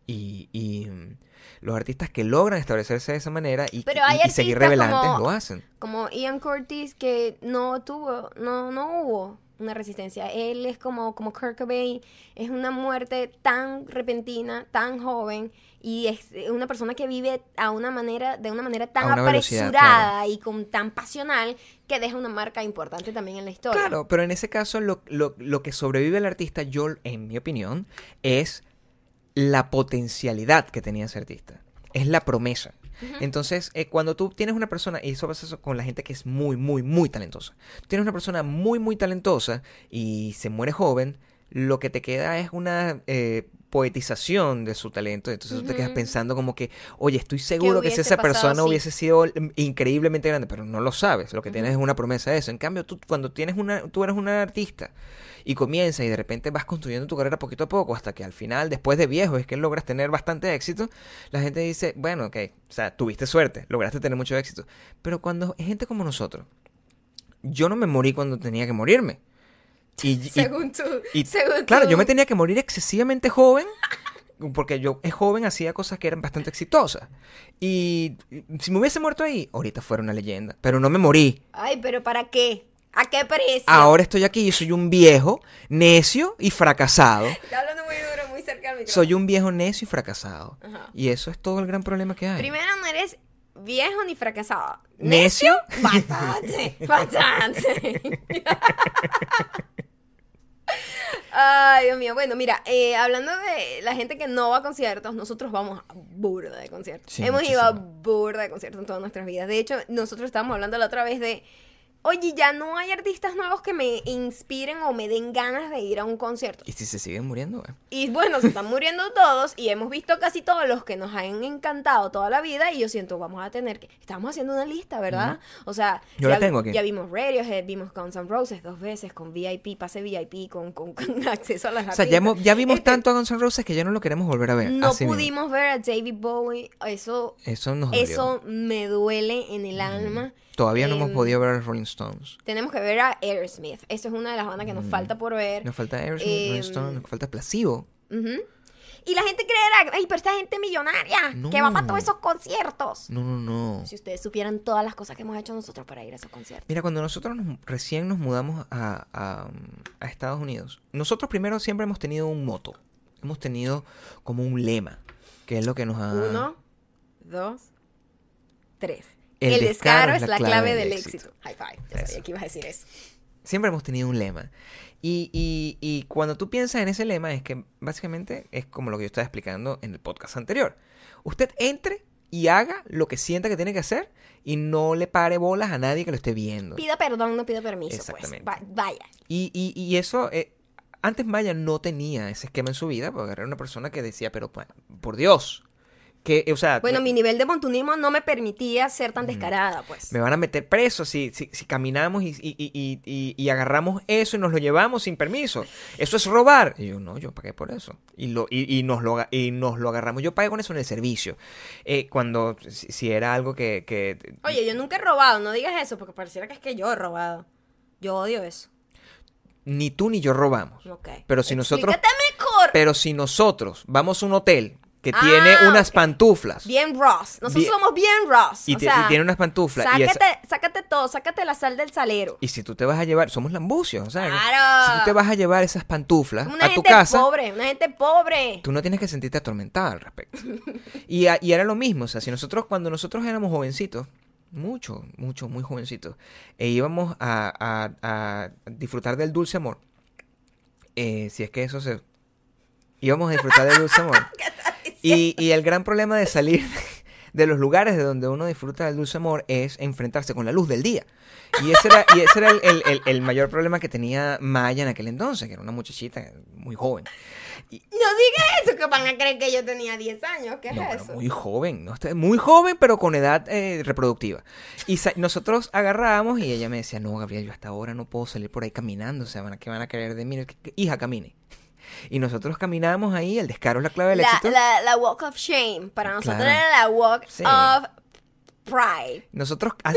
Y, y, mm, los artistas que logran establecerse de esa manera y, Pero y- hay y seguir revelantes como- lo hacen. como Ian Curtis que no tuvo, no, no hubo una resistencia. Él es como, como Kurt Cobain, es una muerte tan repentina, tan joven, y es una persona que vive a una manera, de una manera tan una apresurada y con tan pasional que deja una marca importante también en la historia. Claro, pero en ese caso lo, lo- lo que sobrevive al artista, yo, en mi opinión, es la potencialidad que tenía ese artista. Es la promesa. Entonces, eh, cuando tú tienes una persona, y eso pasa con la gente que es muy, muy, muy talentosa. Tienes una persona muy, muy talentosa y se muere joven, lo que te queda es una eh, poetización de su talento. Entonces tú te quedas pensando como que, oye, estoy seguro que si esa persona hubiese sido increíblemente grande, pero no lo sabes. Lo que tienes es una promesa de eso. En cambio, tú cuando tienes una, tú eres un artista y comienzas y de repente vas construyendo tu carrera poquito a poco hasta que al final, después de viejo, es que logras tener bastante éxito, la gente dice, bueno, ok, o sea, tuviste suerte, lograste tener mucho éxito. Pero cuando es gente como nosotros, yo no me morí cuando tenía que morirme. Y, según tú, y- según claro, tú. yo me tenía que morir excesivamente joven. Porque yo es joven hacía cosas que eran bastante exitosas. Y si me hubiese muerto ahí, ahorita fuera una leyenda. Pero no me morí. Ay, pero ¿para qué? ¿A qué precio? Ahora estoy aquí y soy un viejo, necio y fracasado. Está hablando muy duro, muy cerca del micrófono. Soy un viejo necio y fracasado. Ajá. Y eso es todo el gran problema que hay. Primero no eres viejo ni fracasado. ¿Necio? Bastante, bastante. Dios mío. Bueno, mira, eh, hablando de la gente que no va a conciertos, nosotros vamos a burda de conciertos. Sí, Hemos ido a burda de conciertos en todas nuestras vidas. De hecho, nosotros estábamos hablando la otra vez de, oye, ya no hay artistas nuevos que me inspiren o me den ganas de ir a un concierto. Y si se siguen muriendo, güey. Y bueno, se están muriendo todos y hemos visto casi todos los que nos han encantado toda la vida y yo siento, vamos a tener que... Estamos haciendo una lista, ¿verdad? O sea, Yo ya, la tengo aquí. ya vimos Radiohead, vimos Guns N' Roses dos veces con VIP, pase VIP, con, con, con acceso a las O sea, ya, hemos- ya vimos Este, tanto a Guns N' Roses que ya no lo queremos volver a ver. No Así mismo. pudimos ver a David Bowie, eso, Eso nos dolió. eso me duele en el alma. Todavía no hemos Em, podido ver a Rolling Stones. Tenemos que ver a Aerosmith, eso es una de las bandas que Mm. nos falta por ver. Nos falta Aerosmith, em, Rolling Stones, nos falta Placebo. Ujú. Y la gente creerá, ay, pero esta gente millonaria que va para todos esos conciertos. No, no, no. Si ustedes supieran todas las cosas que hemos hecho nosotros para ir a esos conciertos. Mira, cuando nosotros nos- recién nos mudamos a, a, a Estados Unidos, nosotros primero siempre hemos tenido un moto. Hemos tenido como un lema, que es lo que nos ha... Uno, dos, tres. El El, descaro descaro, es la clave, del éxito. High five. Yo Eso. sabía que ibas a decir eso. Siempre hemos tenido un lema. Y, y, y cuando tú piensas en ese lema es que básicamente es como lo que yo estaba explicando en el podcast anterior. Usted entre y haga lo que sienta que tiene que hacer y no le pare bolas a nadie que lo esté viendo. Pida perdón, no pida permiso. Exactamente. Pues. Va- vaya. Y, y, y eso, eh, antes Maya no tenía ese esquema en su vida, porque era una persona que decía, pero por Dios, que, o sea, Bueno, me, mi nivel de montunismo no me permitía ser tan descarada, pues. me van a meter preso si, si, si caminamos y, y, y, y- agarramos eso y nos lo llevamos sin permiso. Eso es robar. Y yo, no, yo pagué por eso. Y, lo, y, y nos, lo, y nos lo agarramos. Yo pagué con eso en el servicio. Eh, cuando, si, si era algo que... que Oye, yo nunca he robado, no digas eso, porque pareciera que es que yo he robado. Yo odio eso. ni tú ni yo robamos. Ok. Pero si nosotros... Explícate mejor. Pero si nosotros vamos a un hotel que Ah, tiene unas ok. pantuflas Bien Ross. Nosotros Bien- somos bien Ross. y, o te- sea, y tiene unas pantuflas y, esa- sácate, todo, sácate la sal del salero. y si tú te vas a llevar, somos lambucios, o sea, Claro. si tú te vas a llevar esas pantuflas Una a tu gente casa, pobre, una gente pobre. tú no tienes que sentirte atormentada al respecto. y, a- y era lo mismo, o sea, si nosotros, cuando nosotros éramos jovencitos, mucho, mucho, muy jovencitos, e íbamos a, a- a disfrutar del dulce amor, eh, si es que eso se... Íbamos a disfrutar del dulce amor. Y, y el gran problema de salir de los lugares de donde uno disfruta del dulce amor es enfrentarse con la luz del día. Y ese era, y ese era el, el- el- el mayor problema que tenía Maya en aquel entonces, que era una muchachita muy joven. No digas eso, que van a creer que yo tenía 10 años. ¿Qué es No, eso? muy joven, ¿no? Muy joven, pero con edad eh, reproductiva. Y nosotros agarrábamos y ella me decía, no, Gabriel, yo hasta ahora no puedo salir por ahí caminando, o sea, van a- ¿qué van a querer de mí? ¿Qué- qué- Hija, camine. Y nosotros caminamos ahí, el descaro es la clave del La, éxito. la, la walk of shame. Para nosotros Claro. era la walk Sí. of pride. Nosotros ha-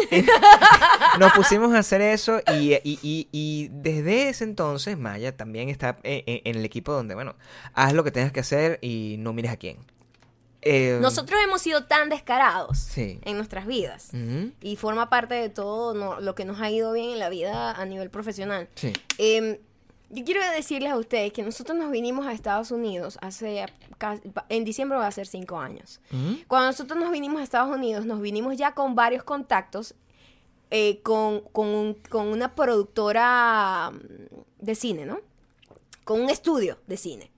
nos pusimos a hacer eso y, y- y- y desde ese entonces Maya también está eh, eh, en el equipo donde, bueno, haz lo que tengas que hacer y no mires a quién. Eh, Nosotros hemos sido tan descarados Sí. en nuestras vidas. ujú, Y forma parte de todo no- lo que nos ha ido bien en la vida a nivel profesional. Sí. Em, yo quiero decirles a ustedes que nosotros nos vinimos a Estados Unidos hace en diciembre va a ser cinco años. ujú, Cuando nosotros nos vinimos a Estados Unidos, nos vinimos ya con varios contactos, eh, con, con un- con una productora mm, de cine, ¿no? Con un estudio de cine.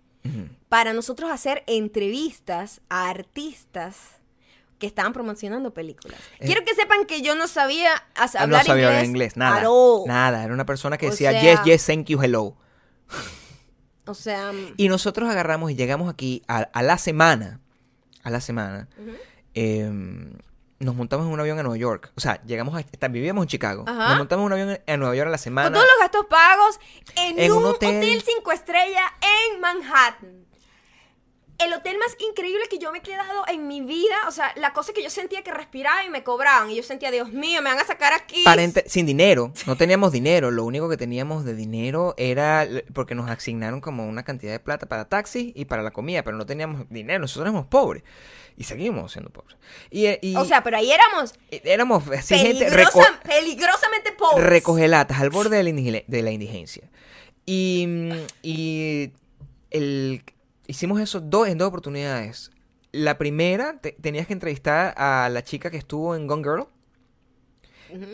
Para nosotros hacer entrevistas a artistas que estaban promocionando películas. Eh, Quiero que sepan que yo no sabía Ah, hablar no sabía inglés. hablar inglés, nada. Nada, era una persona que O decía sea- yes, yes, thank you, hello. O sea, mm, Y nosotros agarramos y llegamos aquí a, a la semana, a la semana, em, nos montamos en un avión a Nueva York. O sea, llegamos a, vivíamos en Chicago. Ajá. Nos montamos en un avión a Nueva York a la semana. con todos los gastos pagos en, un hotel. hotel. cinco estrellas en Manhattan. El hotel más increíble que yo me he quedado en mi vida. O sea, la cosa que yo sentía que respiraba y me cobraban. Y yo sentía, Dios mío, me van a sacar aquí. Sin dinero, no teníamos dinero, lo único que teníamos de dinero era porque nos asignaron como una cantidad de plata para taxis y para la comida, pero no teníamos dinero, nosotros éramos pobres y seguimos siendo pobres. Y, eh, y O sea, pero ahí éramos éramos así gente peligrosamente pobres. recogelatas al borde de la, indigile- de la indigencia. Y, mm, y el, hicimos eso dos, en dos oportunidades. La primera, te- tenías que entrevistar a la chica que estuvo en Gone Girl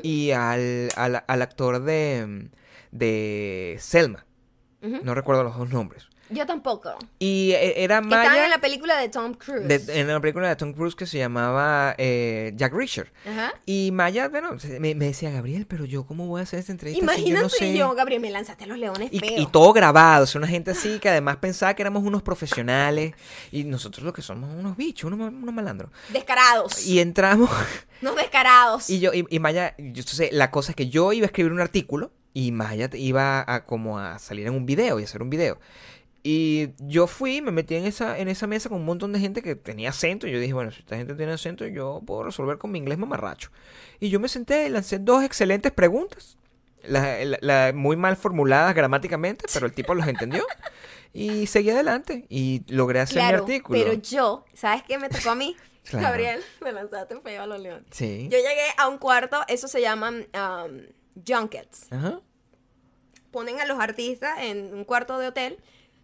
y al, al, al actor de, de Selma. No recuerdo los dos nombres. Yo tampoco. Y e- era Que estaban Maya en la película de Tom Cruise. de- en la película de Tom Cruise que se llamaba eh, Jack Reacher. Ajá. Y Maya, bueno, me, me decía, Gabriel, pero yo cómo voy a hacer esta entrevista si yo Imagínate no sé... yo, Gabriel, me lanzaste a los leones Y, y todo grabado, o sea, una gente así que además pensaba que éramos unos profesionales y nosotros lo que somos unos bichos, unos, unos malandros. Descarados. Y entramos Unos descarados. y yo y, y Maya, yo entonces la cosa es que yo iba a escribir un artículo y Maya iba a como a salir en un video y hacer un video. Y yo fui, me metí en esa, en esa mesa con un montón de gente que tenía acento. Y yo dije, bueno, si esta gente tiene acento, yo puedo resolver con mi inglés mamarracho. Y yo me senté y lancé dos excelentes preguntas. la- la- la- muy mal formuladas gramáticamente, pero el tipo los entendió. Y seguí adelante y logré hacer mi Claro, artículo. pero yo, ¿sabes qué me tocó a mí? Claro. Gabriel, me lanzaste feo a los leones. Sí. Yo llegué a un cuarto, eso se llaman um, junkets. Ajá. Ponen a los artistas en un cuarto de hotel,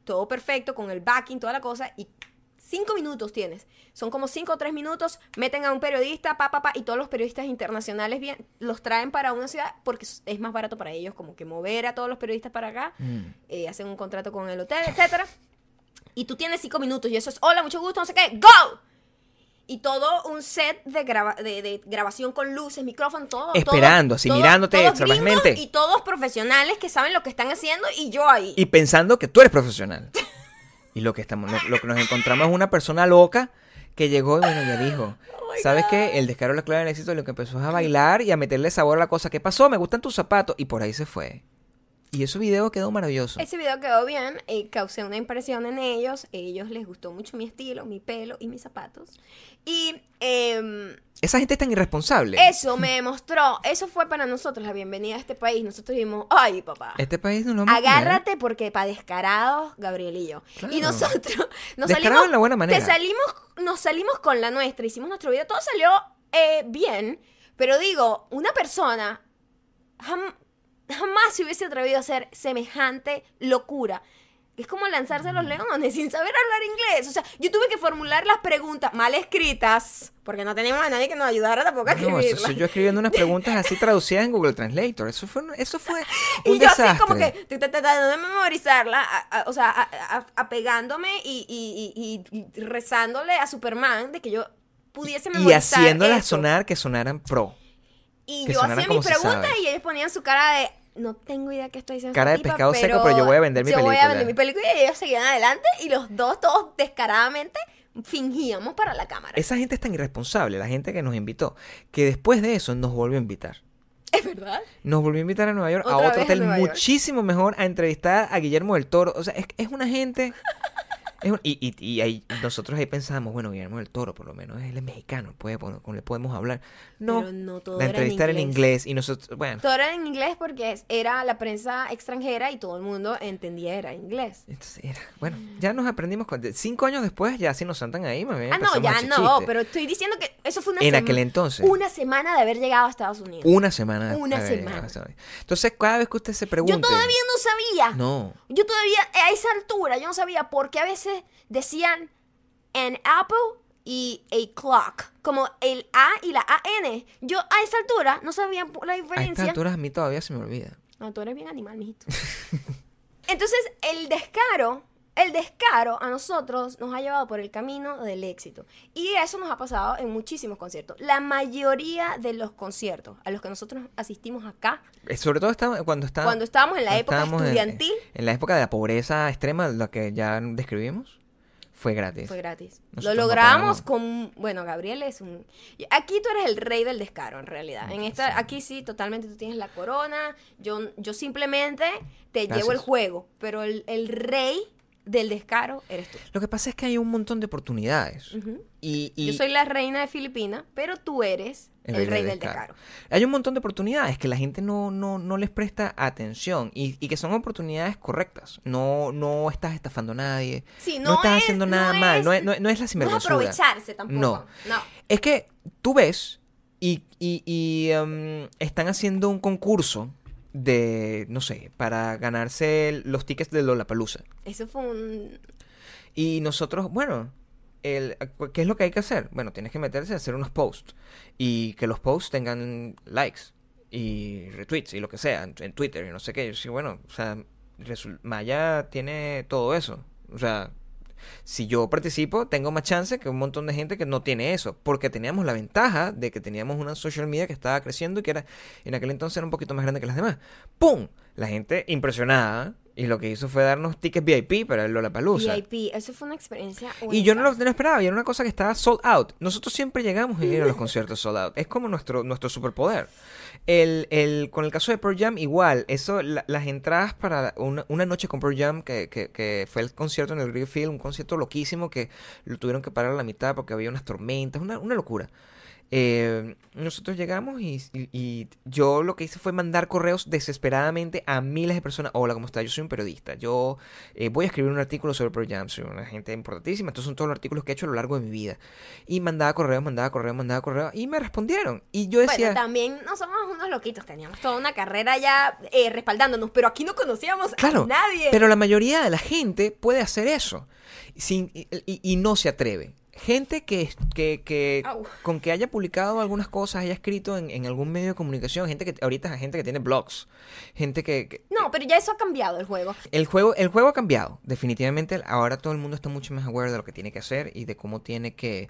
todo perfecto, con el backing, toda la cosa, y cinco minutos tienes. Son como cinco o tres minutos, meten a un periodista, pa, pa, pa, y todos los periodistas internacionales bien, los traen para una ciudad porque es- más barato para ellos, como que mover a todos los periodistas para acá, Mm. eh, hacen un contrato con el hotel, etcétera. Y tú tienes cinco minutos y eso es, hola, mucho gusto, no sé qué, ¡go! Y todo un set de, graba- de, de grabación con luces, micrófono, todo. Esperando, todo- así, todo- mirándote salvajemente. Y todos profesionales que saben lo que están haciendo y yo ahí. Y pensando que tú eres profesional. Y lo que estamos, lo, lo que nos encontramos es una persona loca que llegó y bueno, ya dijo. Oh ¿Sabes God. qué? El descaro de la clave del éxito lo que empezó es a bailar y a meterle sabor a la cosa. ¿Qué pasó? Me gustan tus zapatos. Y por ahí se fue. Y ese video quedó maravilloso. Ese video quedó bien, eh, causé una impresión en ellos. ellos les gustó mucho mi estilo, mi pelo y mis zapatos. Y em, Esa gente es tan irresponsable. eso me demostró, eso fue para nosotros la bienvenida a este país. Nosotros dijimos, ay papá. Este país no lo vamos a. Agárrate porque para descarados, Gabriel y yo. Claro. Y nosotros nos salimos, en la buena manera. te salimos, nos salimos con la nuestra, hicimos nuestro video, todo salió eh, bien, pero digo, una persona jam- jamás se hubiese atrevido a hacer semejante locura. Es como lanzarse a los leones sin saber hablar inglés. O sea, yo tuve que formular las preguntas mal escritas, porque no teníamos a nadie que nos ayudara tampoco a No, eso escribirlas. soy yo escribiendo unas preguntas así traducidas en Google Translator. Eso fue, eso fue un y yo desastre. así como que tratando de memorizarla, o sea, apegándome y, y- y- y rezándole a Superman de que yo pudiese y memorizar haciéndolas eso. sonar que sonaran pro. Y yo hacía mis preguntas y ellos ponían su cara de no tengo idea qué estoy diciendo. Cara de tipa, pescado seco, pero yo voy a vender mi yo voy a película. vender mi película y ellos seguían adelante y los dos, todos descaradamente, fingíamos para la cámara. Esa gente es tan irresponsable, la gente que nos invitó, que después de eso nos volvió a invitar. ¿Es verdad? Nos volvió a invitar a Nueva York, a otro hotel York. muchísimo mejor, a entrevistar a Guillermo del Toro. O sea, es, es una gente... y y- y ahí, nosotros ahí pensábamos, bueno, Guillermo del Toro por lo menos, él es mexicano, puede, con le podemos hablar. No, Pero no todo la entrevista era en inglés. inglés y nosotros, bueno, Todo era en inglés porque era la prensa extranjera y todo el mundo entendía era inglés. entonces era- bueno, ya nos aprendimos, con- de- cinco años después ya si nos saltan ahí, me Ah, no, ya no, pero estoy diciendo que eso fue una En aquel entonces. Una semana de haber llegado a Estados Unidos. Una semana. Una ver, semana. ya. Entonces, cada vez que usted se pregunte... Yo todavía no sabía. No. Yo todavía, a esa altura, yo no sabía por qué a veces decían an apple y a clock. Como el A y la AN. Yo a esa altura no sabía la A estas diferencia. alturas a mí todavía se me olvida. No, tú eres bien animal, mijito. Entonces, el descaro, el descaro a nosotros nos ha llevado por el camino del éxito. Y eso nos ha pasado en muchísimos conciertos. La mayoría de los conciertos a los que nosotros asistimos acá, Eh, Sobre todo está- cuando está... cuando estábamos en la época en- estudiantil, En, la época de la pobreza extrema, la que ya describimos, fue gratis. fue gratis. Nosotros Lo logramos con, bueno, Gabriel es un aquí tú eres el rey del descaro en realidad. En esta aquí sí totalmente tú tienes la corona. Yo yo simplemente te llevo el juego, pero el, el rey del descaro eres tú. Lo que pasa es que hay un montón de oportunidades. Y, y Yo soy la reina de Filipinas, pero tú eres el, rey del descaro. Hay un montón de oportunidades que la gente no, no, no les presta atención y, y que son oportunidades correctas. No, no estás estafando a nadie. Sí, no, no estás es- haciendo no nada mal. es- No es, no, no es la No es sinvergüenzura. aprovecharse tampoco. No. No. Es que tú ves y, um, están haciendo un concurso de, no sé, para ganarse los tickets de Lollapalooza. Eso fue un Y nosotros, bueno, el, ¿qué es lo que hay que hacer? Bueno, tienes que meterse a hacer unos posts y que los posts tengan likes y retweets y lo que sea en, en Twitter y no sé qué. Yo sí, bueno, o sea, Maya tiene todo eso. O sea, si yo participo, tengo más chance que un montón de gente que no tiene eso, porque teníamos la ventaja de que teníamos una social media que estaba creciendo y que era en aquel entonces era un poquito más grande que las demás. ¡Pum! La gente impresionada y lo que hizo fue darnos tickets VIP para el Lollapalooza. VIP. Eso fue una experiencia Y yo no lo, única. no esperaba, y era una cosa que estaba sold out. Nosotros siempre llegamos a ir a los conciertos sold out. Es como nuestro, nuestro superpoder. El, el, con el caso de Pearl Jam, igual. Eso, la- las entradas para una, una noche con Pearl Jam, que, que, que fue el concierto en el Grill Field, un concierto loquísimo que lo tuvieron que parar a la mitad porque había unas tormentas, una, una locura. Eh, nosotros llegamos y, y- y yo lo que hice fue mandar correos desesperadamente a miles de personas. Hola, ¿cómo está? Yo soy un periodista. Yo eh, voy a escribir un artículo sobre Pearl Jam. Soy una gente importantísima. Estos son todos los artículos que he hecho a lo largo de mi vida. Y mandaba correos, mandaba correos, mandaba correos. Y me respondieron. Y yo decía... Bueno, también no somos unos loquitos, teníamos toda una carrera ya eh, respaldándonos, pero aquí no conocíamos Claro, a nadie. pero la mayoría de la gente puede hacer eso sin, y, y- y no se atreve. Gente que, que, que con que haya publicado algunas cosas, haya escrito en, en algún medio de comunicación, gente que ahorita gente que tiene blogs, gente que, que- No, pero ya eso ha cambiado el juego. el juego el juego ha cambiado, definitivamente. Ahora todo el mundo está mucho más aware de lo que tiene que hacer y de cómo tiene que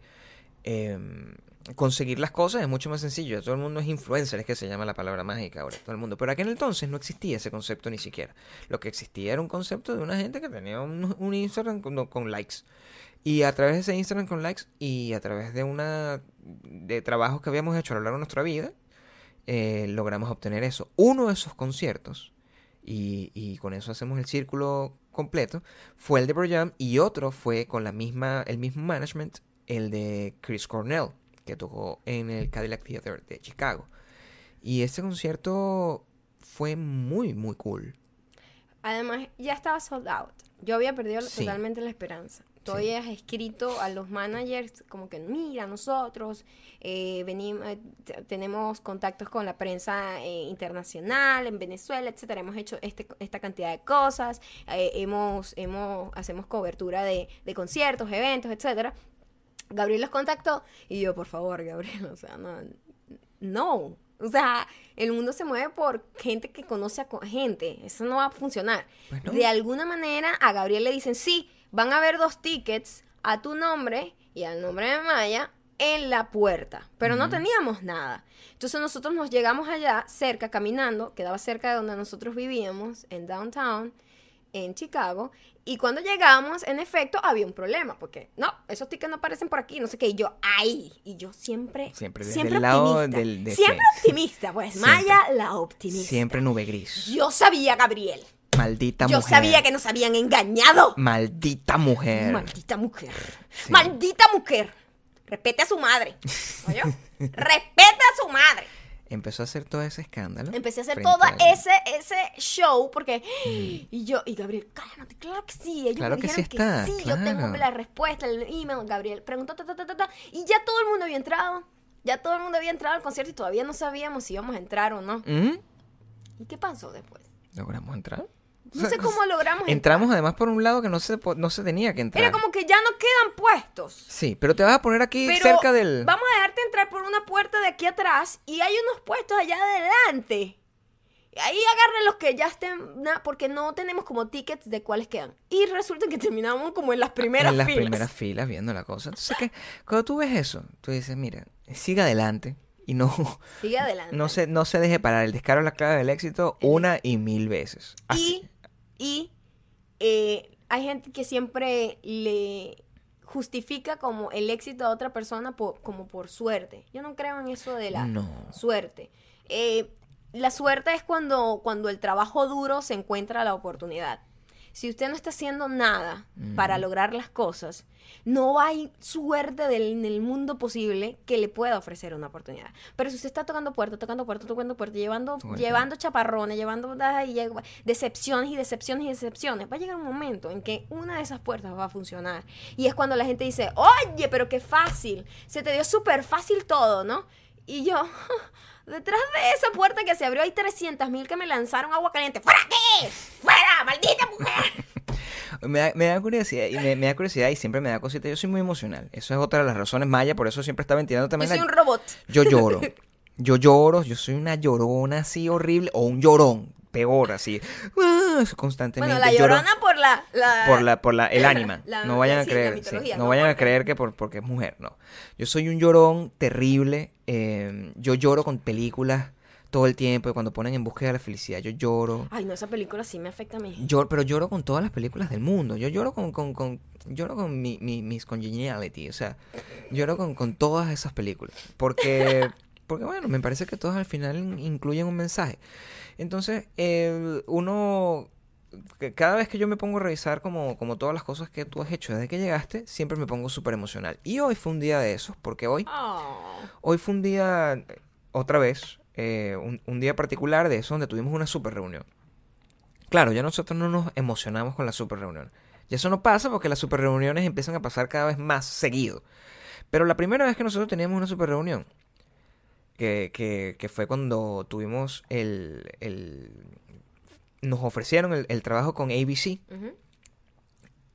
em, conseguir las cosas es mucho más sencillo. Todo el mundo es influencer, es que se llama la palabra mágica ahora, todo el mundo. Pero aquel entonces no existía ese concepto ni siquiera. Lo que existía era un concepto de una gente que tenía un, Instagram con, likes. Y a través de ese Instagram con likes y a través de una de trabajos que habíamos hecho a lo largo de nuestra vida, eh, logramos obtener eso. Uno de esos conciertos, y, y con eso hacemos el círculo completo, fue el de Pearl Jam y otro fue con la misma, el mismo management, el de Chris Cornell, que tocó en el Cadillac Theater de Chicago. Y ese concierto fue muy, muy cool. Además, ya estaba sold out. Yo había perdido Sí. totalmente la esperanza. Tú habías escrito a los managers como que, mira, nosotros eh, venimos, eh, tenemos contactos con la prensa eh, internacional en Venezuela, etcétera. Hemos hecho este, esta cantidad de cosas, hemos, hemos, hacemos cobertura de, de conciertos, eventos, etcétera. Gabriel los contactó y yo, por favor, Gabriel, o sea, no, no. O sea, el mundo se mueve por gente que conoce a co- gente. Eso no va a funcionar. De alguna manera a Gabriel le dicen, sí, van a haber dos tickets a tu nombre y al nombre de Maya en la puerta. Pero no teníamos nada. Entonces nosotros nos llegamos allá cerca, caminando, quedaba cerca de donde nosotros vivíamos, en downtown, en Chicago. Y cuando llegamos, en efecto, había un problema, porque no, esos tickets no aparecen por aquí, no sé qué. Y yo, ay, y yo siempre, Siempre desde siempre el lado optimista. del- de- siempre optimista, pues Siempre. Maya, la optimista. Siempre nube gris. Yo sabía, Gabriel. Maldita Yo mujer. sabía que nos habían engañado. Maldita mujer. Maldita mujer. Maldita mujer. Respete a su madre. ¿Oyó? Respete a su madre. Empezó a hacer todo ese escándalo. Empecé a hacer todo ese, ese show porque... Y yo, y Gabriel, cálmate, claro que sí. Ellos Claro me que sí está, sí, yo tengo la respuesta, el email, Gabriel preguntó, ta, ta, ta, ta, ta, y ya todo el mundo había entrado. Ya todo el mundo había entrado al concierto y todavía no sabíamos si íbamos a entrar o no. ¿Mm? ¿Y qué pasó después? ¿Logramos entrar? No sé cómo logramos entrar. Entramos además por un lado que no se, no se tenía que entrar. Era como que ya no quedan puestos. Sí, pero te vas a poner aquí Pero cerca del... vamos a dejarte entrar por una puerta de aquí atrás y hay unos puestos allá adelante. Ahí agarren los que ya estén, na- porque no tenemos como tickets de cuáles quedan. Y resulta que terminamos como en las primeras en las filas. primeras filas viendo la cosa. Entonces, que cuando tú ves eso, tú dices, mira, siga adelante y no, Sigue adelante. no, se, no se deje parar. El descaro es la clave del éxito una y mil veces. Así. Y, y eh, hay gente que siempre le justifica como el éxito a otra persona por- como por suerte. Yo no creo en eso de la No. suerte. Eh, la suerte es cuando, cuando el trabajo duro se encuentra la oportunidad. Si usted no está haciendo nada para lograr las cosas, no hay suerte del, en el mundo posible que le pueda ofrecer una oportunidad. Pero si usted está tocando puertas, tocando puertas, tocando puertas, llevando, llevando chaparrones, llevando lle- decepciones y decepciones y decepciones, va a llegar un momento en que una de esas puertas va a funcionar. Y es cuando la gente dice, oye, pero qué fácil, se te dio súper fácil todo, ¿no? Y yo, detrás de esa puerta que se abrió hay 300 mil que me lanzaron agua caliente. ¡Fuera aquí! ¡Fuera, maldita mujer! Me da, me da curiosidad y me, me da curiosidad y siempre me da cosita. Yo soy muy emocional. Eso es otra de las razones, Maya, por eso siempre está ventilando Yo también. soy la- un robot. Yo lloro. Yo lloro, yo soy una llorona así horrible, o un llorón, peor, así. Ah, constantemente. Bueno, la lloro llorona por la... la- por la, por la, el ánima. La- no vayan a sí, creer, sí, no no vayan a creer que por, porque es mujer, no. Yo soy un llorón terrible. Eh, yo lloro con películas todo el tiempo. y Cuando ponen en búsqueda de la felicidad, yo lloro. Ay, no, esa película sí me afecta a mí. Lloro, pero lloro con todas las películas del mundo. Yo lloro con, con, con lloro con mi, mi, mis congeniality. O sea, lloro con, con todas esas películas. Porque, porque bueno, me parece que todas al final in- incluyen un mensaje. Entonces, eh, uno que cada vez que yo me pongo a revisar como, como todas las cosas que tú has hecho desde que llegaste, siempre me pongo súper emocional. Y hoy fue un día de esos, porque hoy, Oh. hoy fue un día, otra vez, eh, un, un día particular de eso donde tuvimos una super reunión. Claro, ya nosotros no nos emocionamos con la super reunión. Y eso no pasa porque las super reuniones empiezan a pasar cada vez más seguido. Pero la primera vez que nosotros teníamos una super reunión, que, que- que fue cuando tuvimos el, el- nos ofrecieron el, el trabajo con ABC.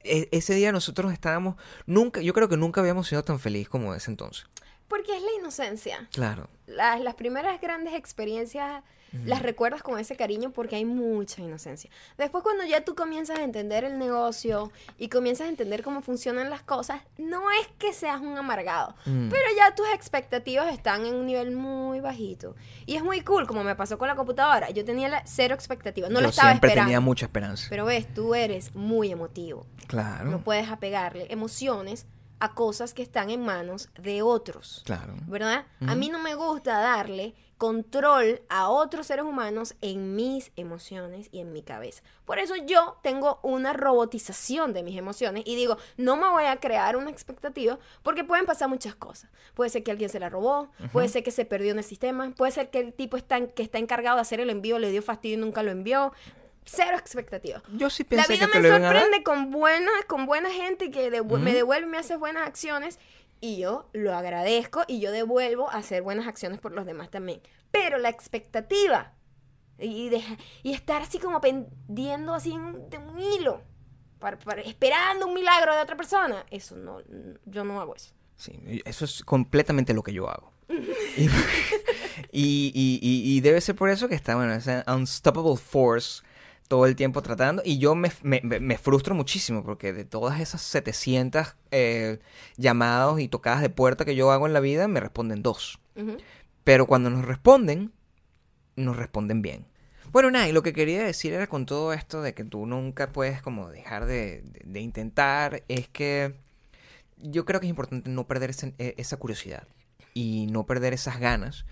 E- ese día nosotros estábamos, nunca, yo creo que nunca habíamos sido tan feliz como ese entonces. Porque es la inocencia. Claro. Las, las primeras grandes experiencias las recuerdas con ese cariño porque hay mucha inocencia. Después cuando ya tú comienzas a entender el negocio y comienzas a entender cómo funcionan las cosas, no es que seas un amargado, Mm. pero ya tus expectativas están en un nivel muy bajito. Y es muy cool, como me pasó con la computadora. Yo tenía la cero expectativa, no yo la estaba siempre esperando. tenía mucha esperanza. Pero ves, tú eres muy emotivo. claro. No puedes apegarle emociones a cosas que están en manos de otros. Claro. ¿verdad? A mí no me gusta darle control a otros seres humanos en mis emociones y en mi cabeza. Por eso yo tengo una robotización de mis emociones y digo, no me voy a crear una expectativa porque pueden pasar muchas cosas. Puede ser que alguien se la robó, puede ser que se perdió en el sistema, puede ser que el tipo está, en- que está encargado de hacer el envío le dio fastidio y nunca lo envió. Cero expectativa. Yo sí La pensé vida que me sorprende con buena, con buena gente que devu- me devuelve y me hace buenas acciones y yo lo agradezco y yo devuelvo a hacer buenas acciones por los demás también. Pero la expectativa y, deja- y estar así como pendiendo así en de un hilo, para, para- esperando un milagro de otra persona, eso no, yo no hago eso. Sí, eso es completamente lo que yo hago. y, y- y- y debe ser por eso que está, bueno, esa unstoppable force todo el tiempo tratando. Y yo me, me- me- frustro muchísimo porque de todas esas 700 eh, llamados y tocadas de puerta que yo hago en la vida, me responden dos. Pero cuando nos responden, nos responden bien. Bueno, nada, y lo que quería decir era con todo esto de que tú nunca puedes como dejar de, de- de intentar, es que yo creo que es importante no perder ese- eh, esa curiosidad y no perder esas ganas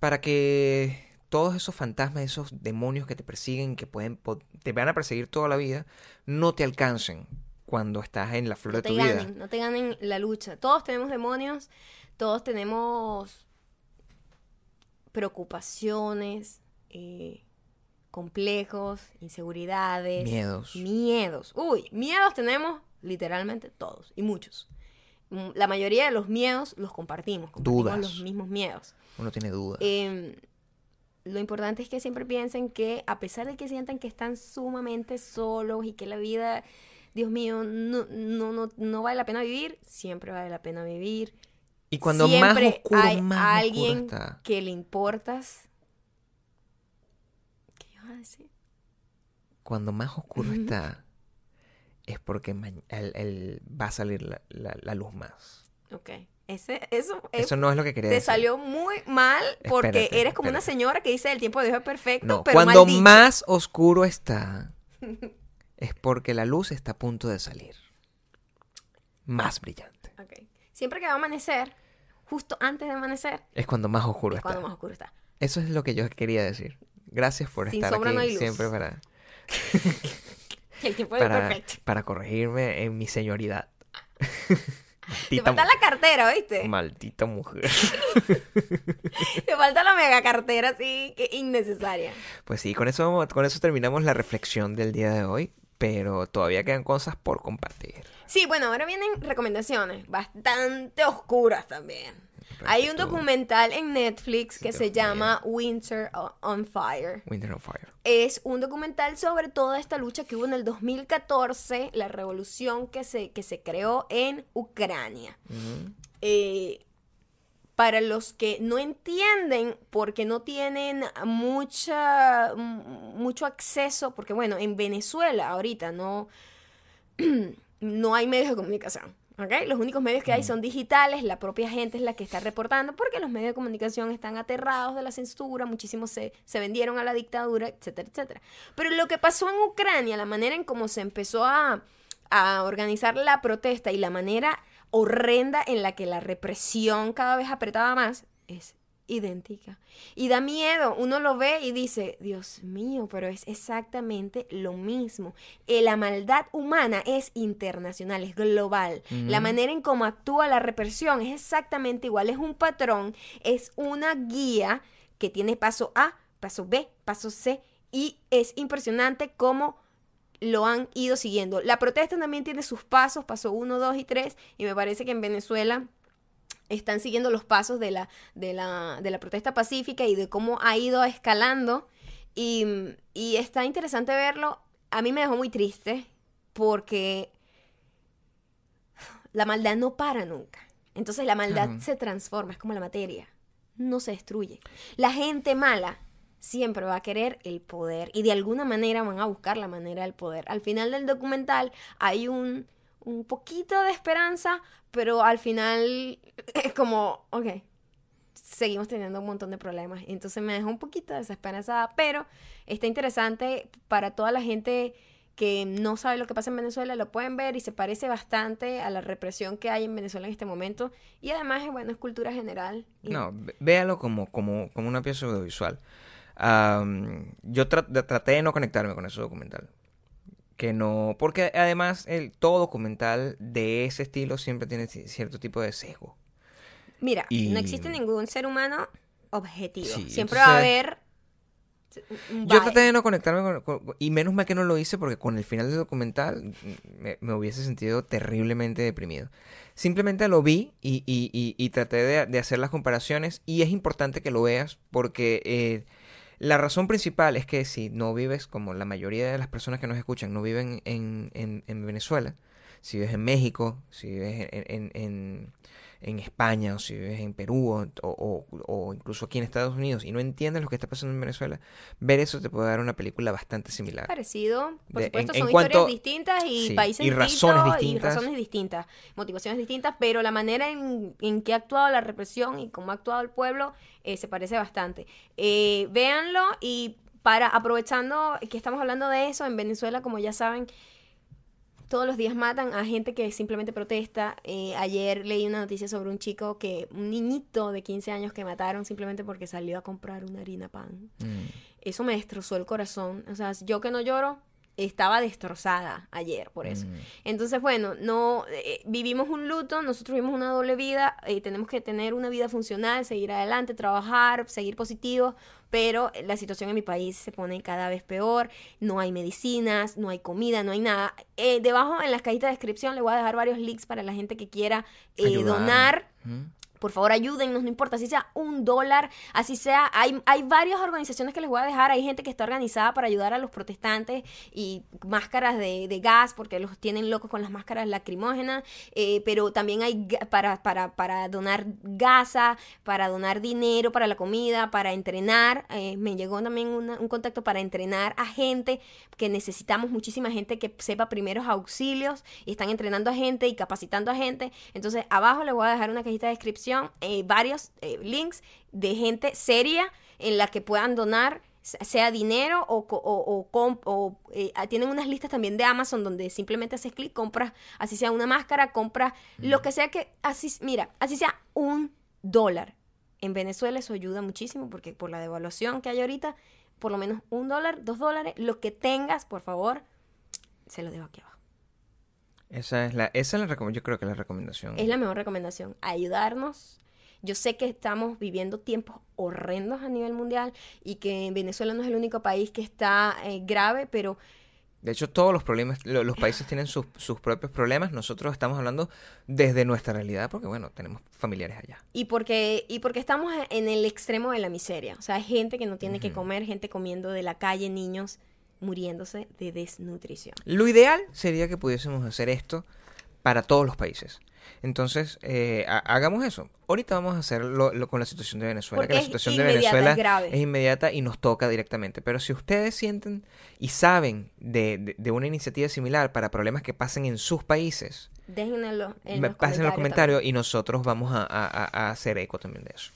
para que todos esos fantasmas, esos demonios que te persiguen, que pueden, te van a perseguir toda la vida, no te alcancen cuando estás en la flor No de tu vida. no te ganen la lucha. Todos tenemos demonios, todos tenemos preocupaciones, eh, complejos, inseguridades, Miedos. Miedos. Uy, miedos tenemos literalmente todos y muchos. Mm, La mayoría de los miedos los compartimos, compartimos Dudas. los mismos miedos. Uno tiene dudas. Em, lo importante es que siempre piensen que a pesar de que sientan que están sumamente solos y que la vida, Dios mío, no, no, no, no vale la pena vivir, siempre vale la pena vivir. y cuando siempre más oscuro, hay más alguien oscuro está. que le importas. ¿Qué ibas a decir? cuando más oscuro está, es porque el- va a salir la, la- la luz más. Ok. Ese, eso Eso no es lo que quería te decir. salió muy mal porque Espérate, eres como una señora que dice el tiempo de Dios es perfecto, No, pero cuando mal más oscuro está, es porque la luz está a punto de salir. Más brillante. Ok. Siempre que va a amanecer, justo antes de amanecer, Es cuando más oscuro es está. cuando más oscuro está. Eso es lo que yo quería decir. Gracias por Sin estar aquí no siempre para, El tiempo de para, perfecto. para corregirme en mi señoridad. Te falta la cartera, ¿viste? maldita mujer. Te falta la mega cartera así que innecesaria. Pues sí, con eso, con eso terminamos la reflexión del día de hoy, pero todavía quedan cosas por compartir. Sí, bueno, ahora vienen recomendaciones bastante oscuras también. Hay un documental en Netflix que se llama Winter on Fire. Winter on Fire. Es un documental sobre toda esta lucha que hubo en el 2014, la revolución que se, que se creó en Ucrania. Eh, para los que no entienden, porque no tienen mucha, mucho acceso, porque bueno, en Venezuela ahorita no, no hay medios de comunicación. ¿Ok? Los únicos medios que hay son digitales, la propia gente es la que está reportando, porque los medios de comunicación están aterrados de la censura, muchísimos se, se vendieron a la dictadura, etcétera, etcétera. Pero lo que pasó en Ucrania, la manera en cómo se empezó a, a organizar la protesta y la manera horrenda en la que la represión cada vez apretaba más, es idéntica. Y da miedo, uno lo ve y dice, Dios mío, pero es exactamente lo mismo. Eh, la maldad humana es internacional, es global. La manera en cómo actúa la represión es exactamente igual, es un patrón, es una guía que tiene paso A, paso B, paso C, y es impresionante cómo lo han ido siguiendo. La protesta también tiene sus pasos, paso 1, 2 y 3, y me parece que en Venezuela están siguiendo los pasos de la, de la, de la protesta pacífica y de cómo ha ido escalando. Y, y, está interesante verlo. A mí me dejó muy triste porque la maldad no para nunca. Entonces la maldad se transforma, es como la materia, no se destruye. La gente mala siempre va a querer el poder y de alguna manera van a buscar la manera del poder. Al final del documental hay un, un poquito de esperanza, pero al final es como, ok, seguimos teniendo un montón de problemas. Entonces me deja un poquito desesperanzada, pero está interesante para toda la gente que no sabe lo que pasa en Venezuela, lo pueden ver y se parece bastante a la represión que hay en Venezuela en este momento. Y además, bueno, es cultura general. No, véalo como, como, como una pieza audiovisual yo traté de no conectarme con ese documental. Que no. Porque además, el, todo documental de ese estilo siempre tiene cierto tipo de sesgo. Mira, no existe ningún ser humano objetivo. siempre va a haber. Yo traté de no conectarme con, Y menos mal que no lo hice porque con el final del documental me, hubiese sentido terriblemente deprimido. Simplemente lo vi y, y, traté de, hacer las comparaciones. Y es importante que lo veas porque. Eh, la razón principal es que si no vives, como la mayoría de las personas que nos escuchan, no viven en, en, Venezuela, si vives en México, si vives en, en España o si vives en Perú o, o, incluso aquí en Estados Unidos y no entiendes lo que está pasando en Venezuela, ver eso te puede dar una película bastante similar. Parecido, por supuesto, son historias distintas y países y razones distintas. Y razones distintas, motivaciones distintas, pero la manera en, en que ha actuado la represión y cómo ha actuado el pueblo eh, se parece bastante. Eh, véanlo y para aprovechando que estamos hablando de eso, en Venezuela, como ya saben, todos los días matan a gente que simplemente protesta. Eh, ayer leí una noticia sobre un chico que, un niñito de 15 años que mataron simplemente porque salió a comprar una harina pan. Mm. Eso me destrozó el corazón. O sea, yo que no lloro, estaba destrozada ayer por eso. Mm. Entonces, bueno, no eh, vivimos un luto, nosotros vivimos una doble vida, eh, tenemos que tener una vida funcional, seguir adelante, trabajar, seguir positivo, pero la situación en mi país se pone cada vez peor, no hay medicinas, no hay comida, no hay nada. Eh, debajo en las cajitas de descripción le voy a dejar varios links para la gente que quiera donar por favor ayúdennos, no importa, así sea un dólar, así sea, hay, hay varias organizaciones que les voy a dejar, hay gente que está organizada para ayudar a los protestantes y máscaras de, gas, porque los tienen locos con las máscaras lacrimógenas, eh, pero también hay para, para, para donar gasa, para donar dinero para la comida, para entrenar, eh, me llegó también un contacto para entrenar a gente, que necesitamos muchísima gente que sepa primeros auxilios, y están entrenando a gente y capacitando a gente, entonces abajo les voy a dejar una cajita de descripción eh, varios eh, links de gente seria en la que puedan donar sea dinero o, o, o, eh, tienen unas listas también de Amazon donde simplemente haces clic, compras, así sea una máscara, compras lo que sea que, así, mira, así sea un dólar. En Venezuela eso ayuda muchísimo porque por la devaluación que hay ahorita, por lo menos un dólar, dos dólares, lo que tengas, por favor, se lo dejo aquí abajo. Esa es la, esa es la yo creo que la recomendación. Es la mejor recomendación, ayudarnos. Yo sé que estamos viviendo tiempos horrendos a nivel mundial y que Venezuela no es el único país que está eh, grave, pero... De hecho, todos los problemas, los países tienen sus, sus, propios problemas. Nosotros estamos hablando desde nuestra realidad porque, bueno, tenemos familiares allá. Y porque, y porque estamos en el extremo de la miseria. O sea, hay gente que no tiene que comer, gente comiendo de la calle, niños muriéndose de desnutrición. Lo ideal sería que pudiésemos hacer esto para todos los países. Entonces, eh, hagamos eso. Ahorita vamos a hacerlo con la situación de Venezuela, que la situación de Venezuela es, inmediata y nos toca directamente. Pero si ustedes sienten y saben de, una iniciativa similar para problemas que pasen en sus países, déjenlo en los, pasen los comentarios y nosotros vamos a hacer eco también de eso.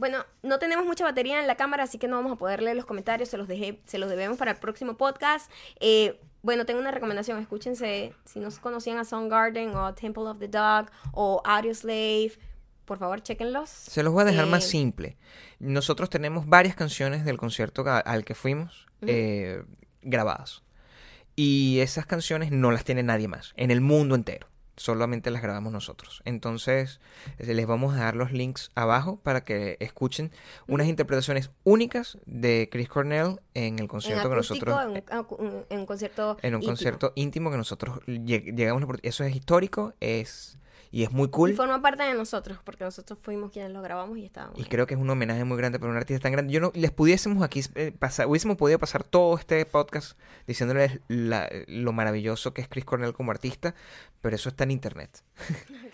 Bueno, no tenemos mucha batería en la cámara, así que no vamos a poder leer los comentarios, se los, dejé, se los debemos para el próximo podcast. Eh, bueno, tengo una recomendación, escúchense, si no conocían a Garden o Temple of the Dog o Audio Slave, por favor, chequenlos. Se los voy a dejar más Eh, simple. Nosotros tenemos varias canciones del concierto al que fuimos eh, grabadas. Y esas canciones no las tiene nadie más en el mundo entero. Solamente las grabamos nosotros. Entonces, eh, les vamos a dar los links abajo para que escuchen unas interpretaciones únicas de Chris Cornell en el En concierto que nosotros en, un- acu- en un concierto en un íntimo. concierto íntimo que nosotros lleg- llegamos eso es histórico es y es muy cool Y forma parte de nosotros, porque nosotros fuimos quienes lo grabamos y estábamos. y ahí. creo que es un homenaje muy grande para un artista tan grande yo no les pudiésemos aquí eh, pasar hubiésemos podido pasar todo este podcast diciéndoles la- lo maravilloso que es Chris Cornell como artista pero eso está en internet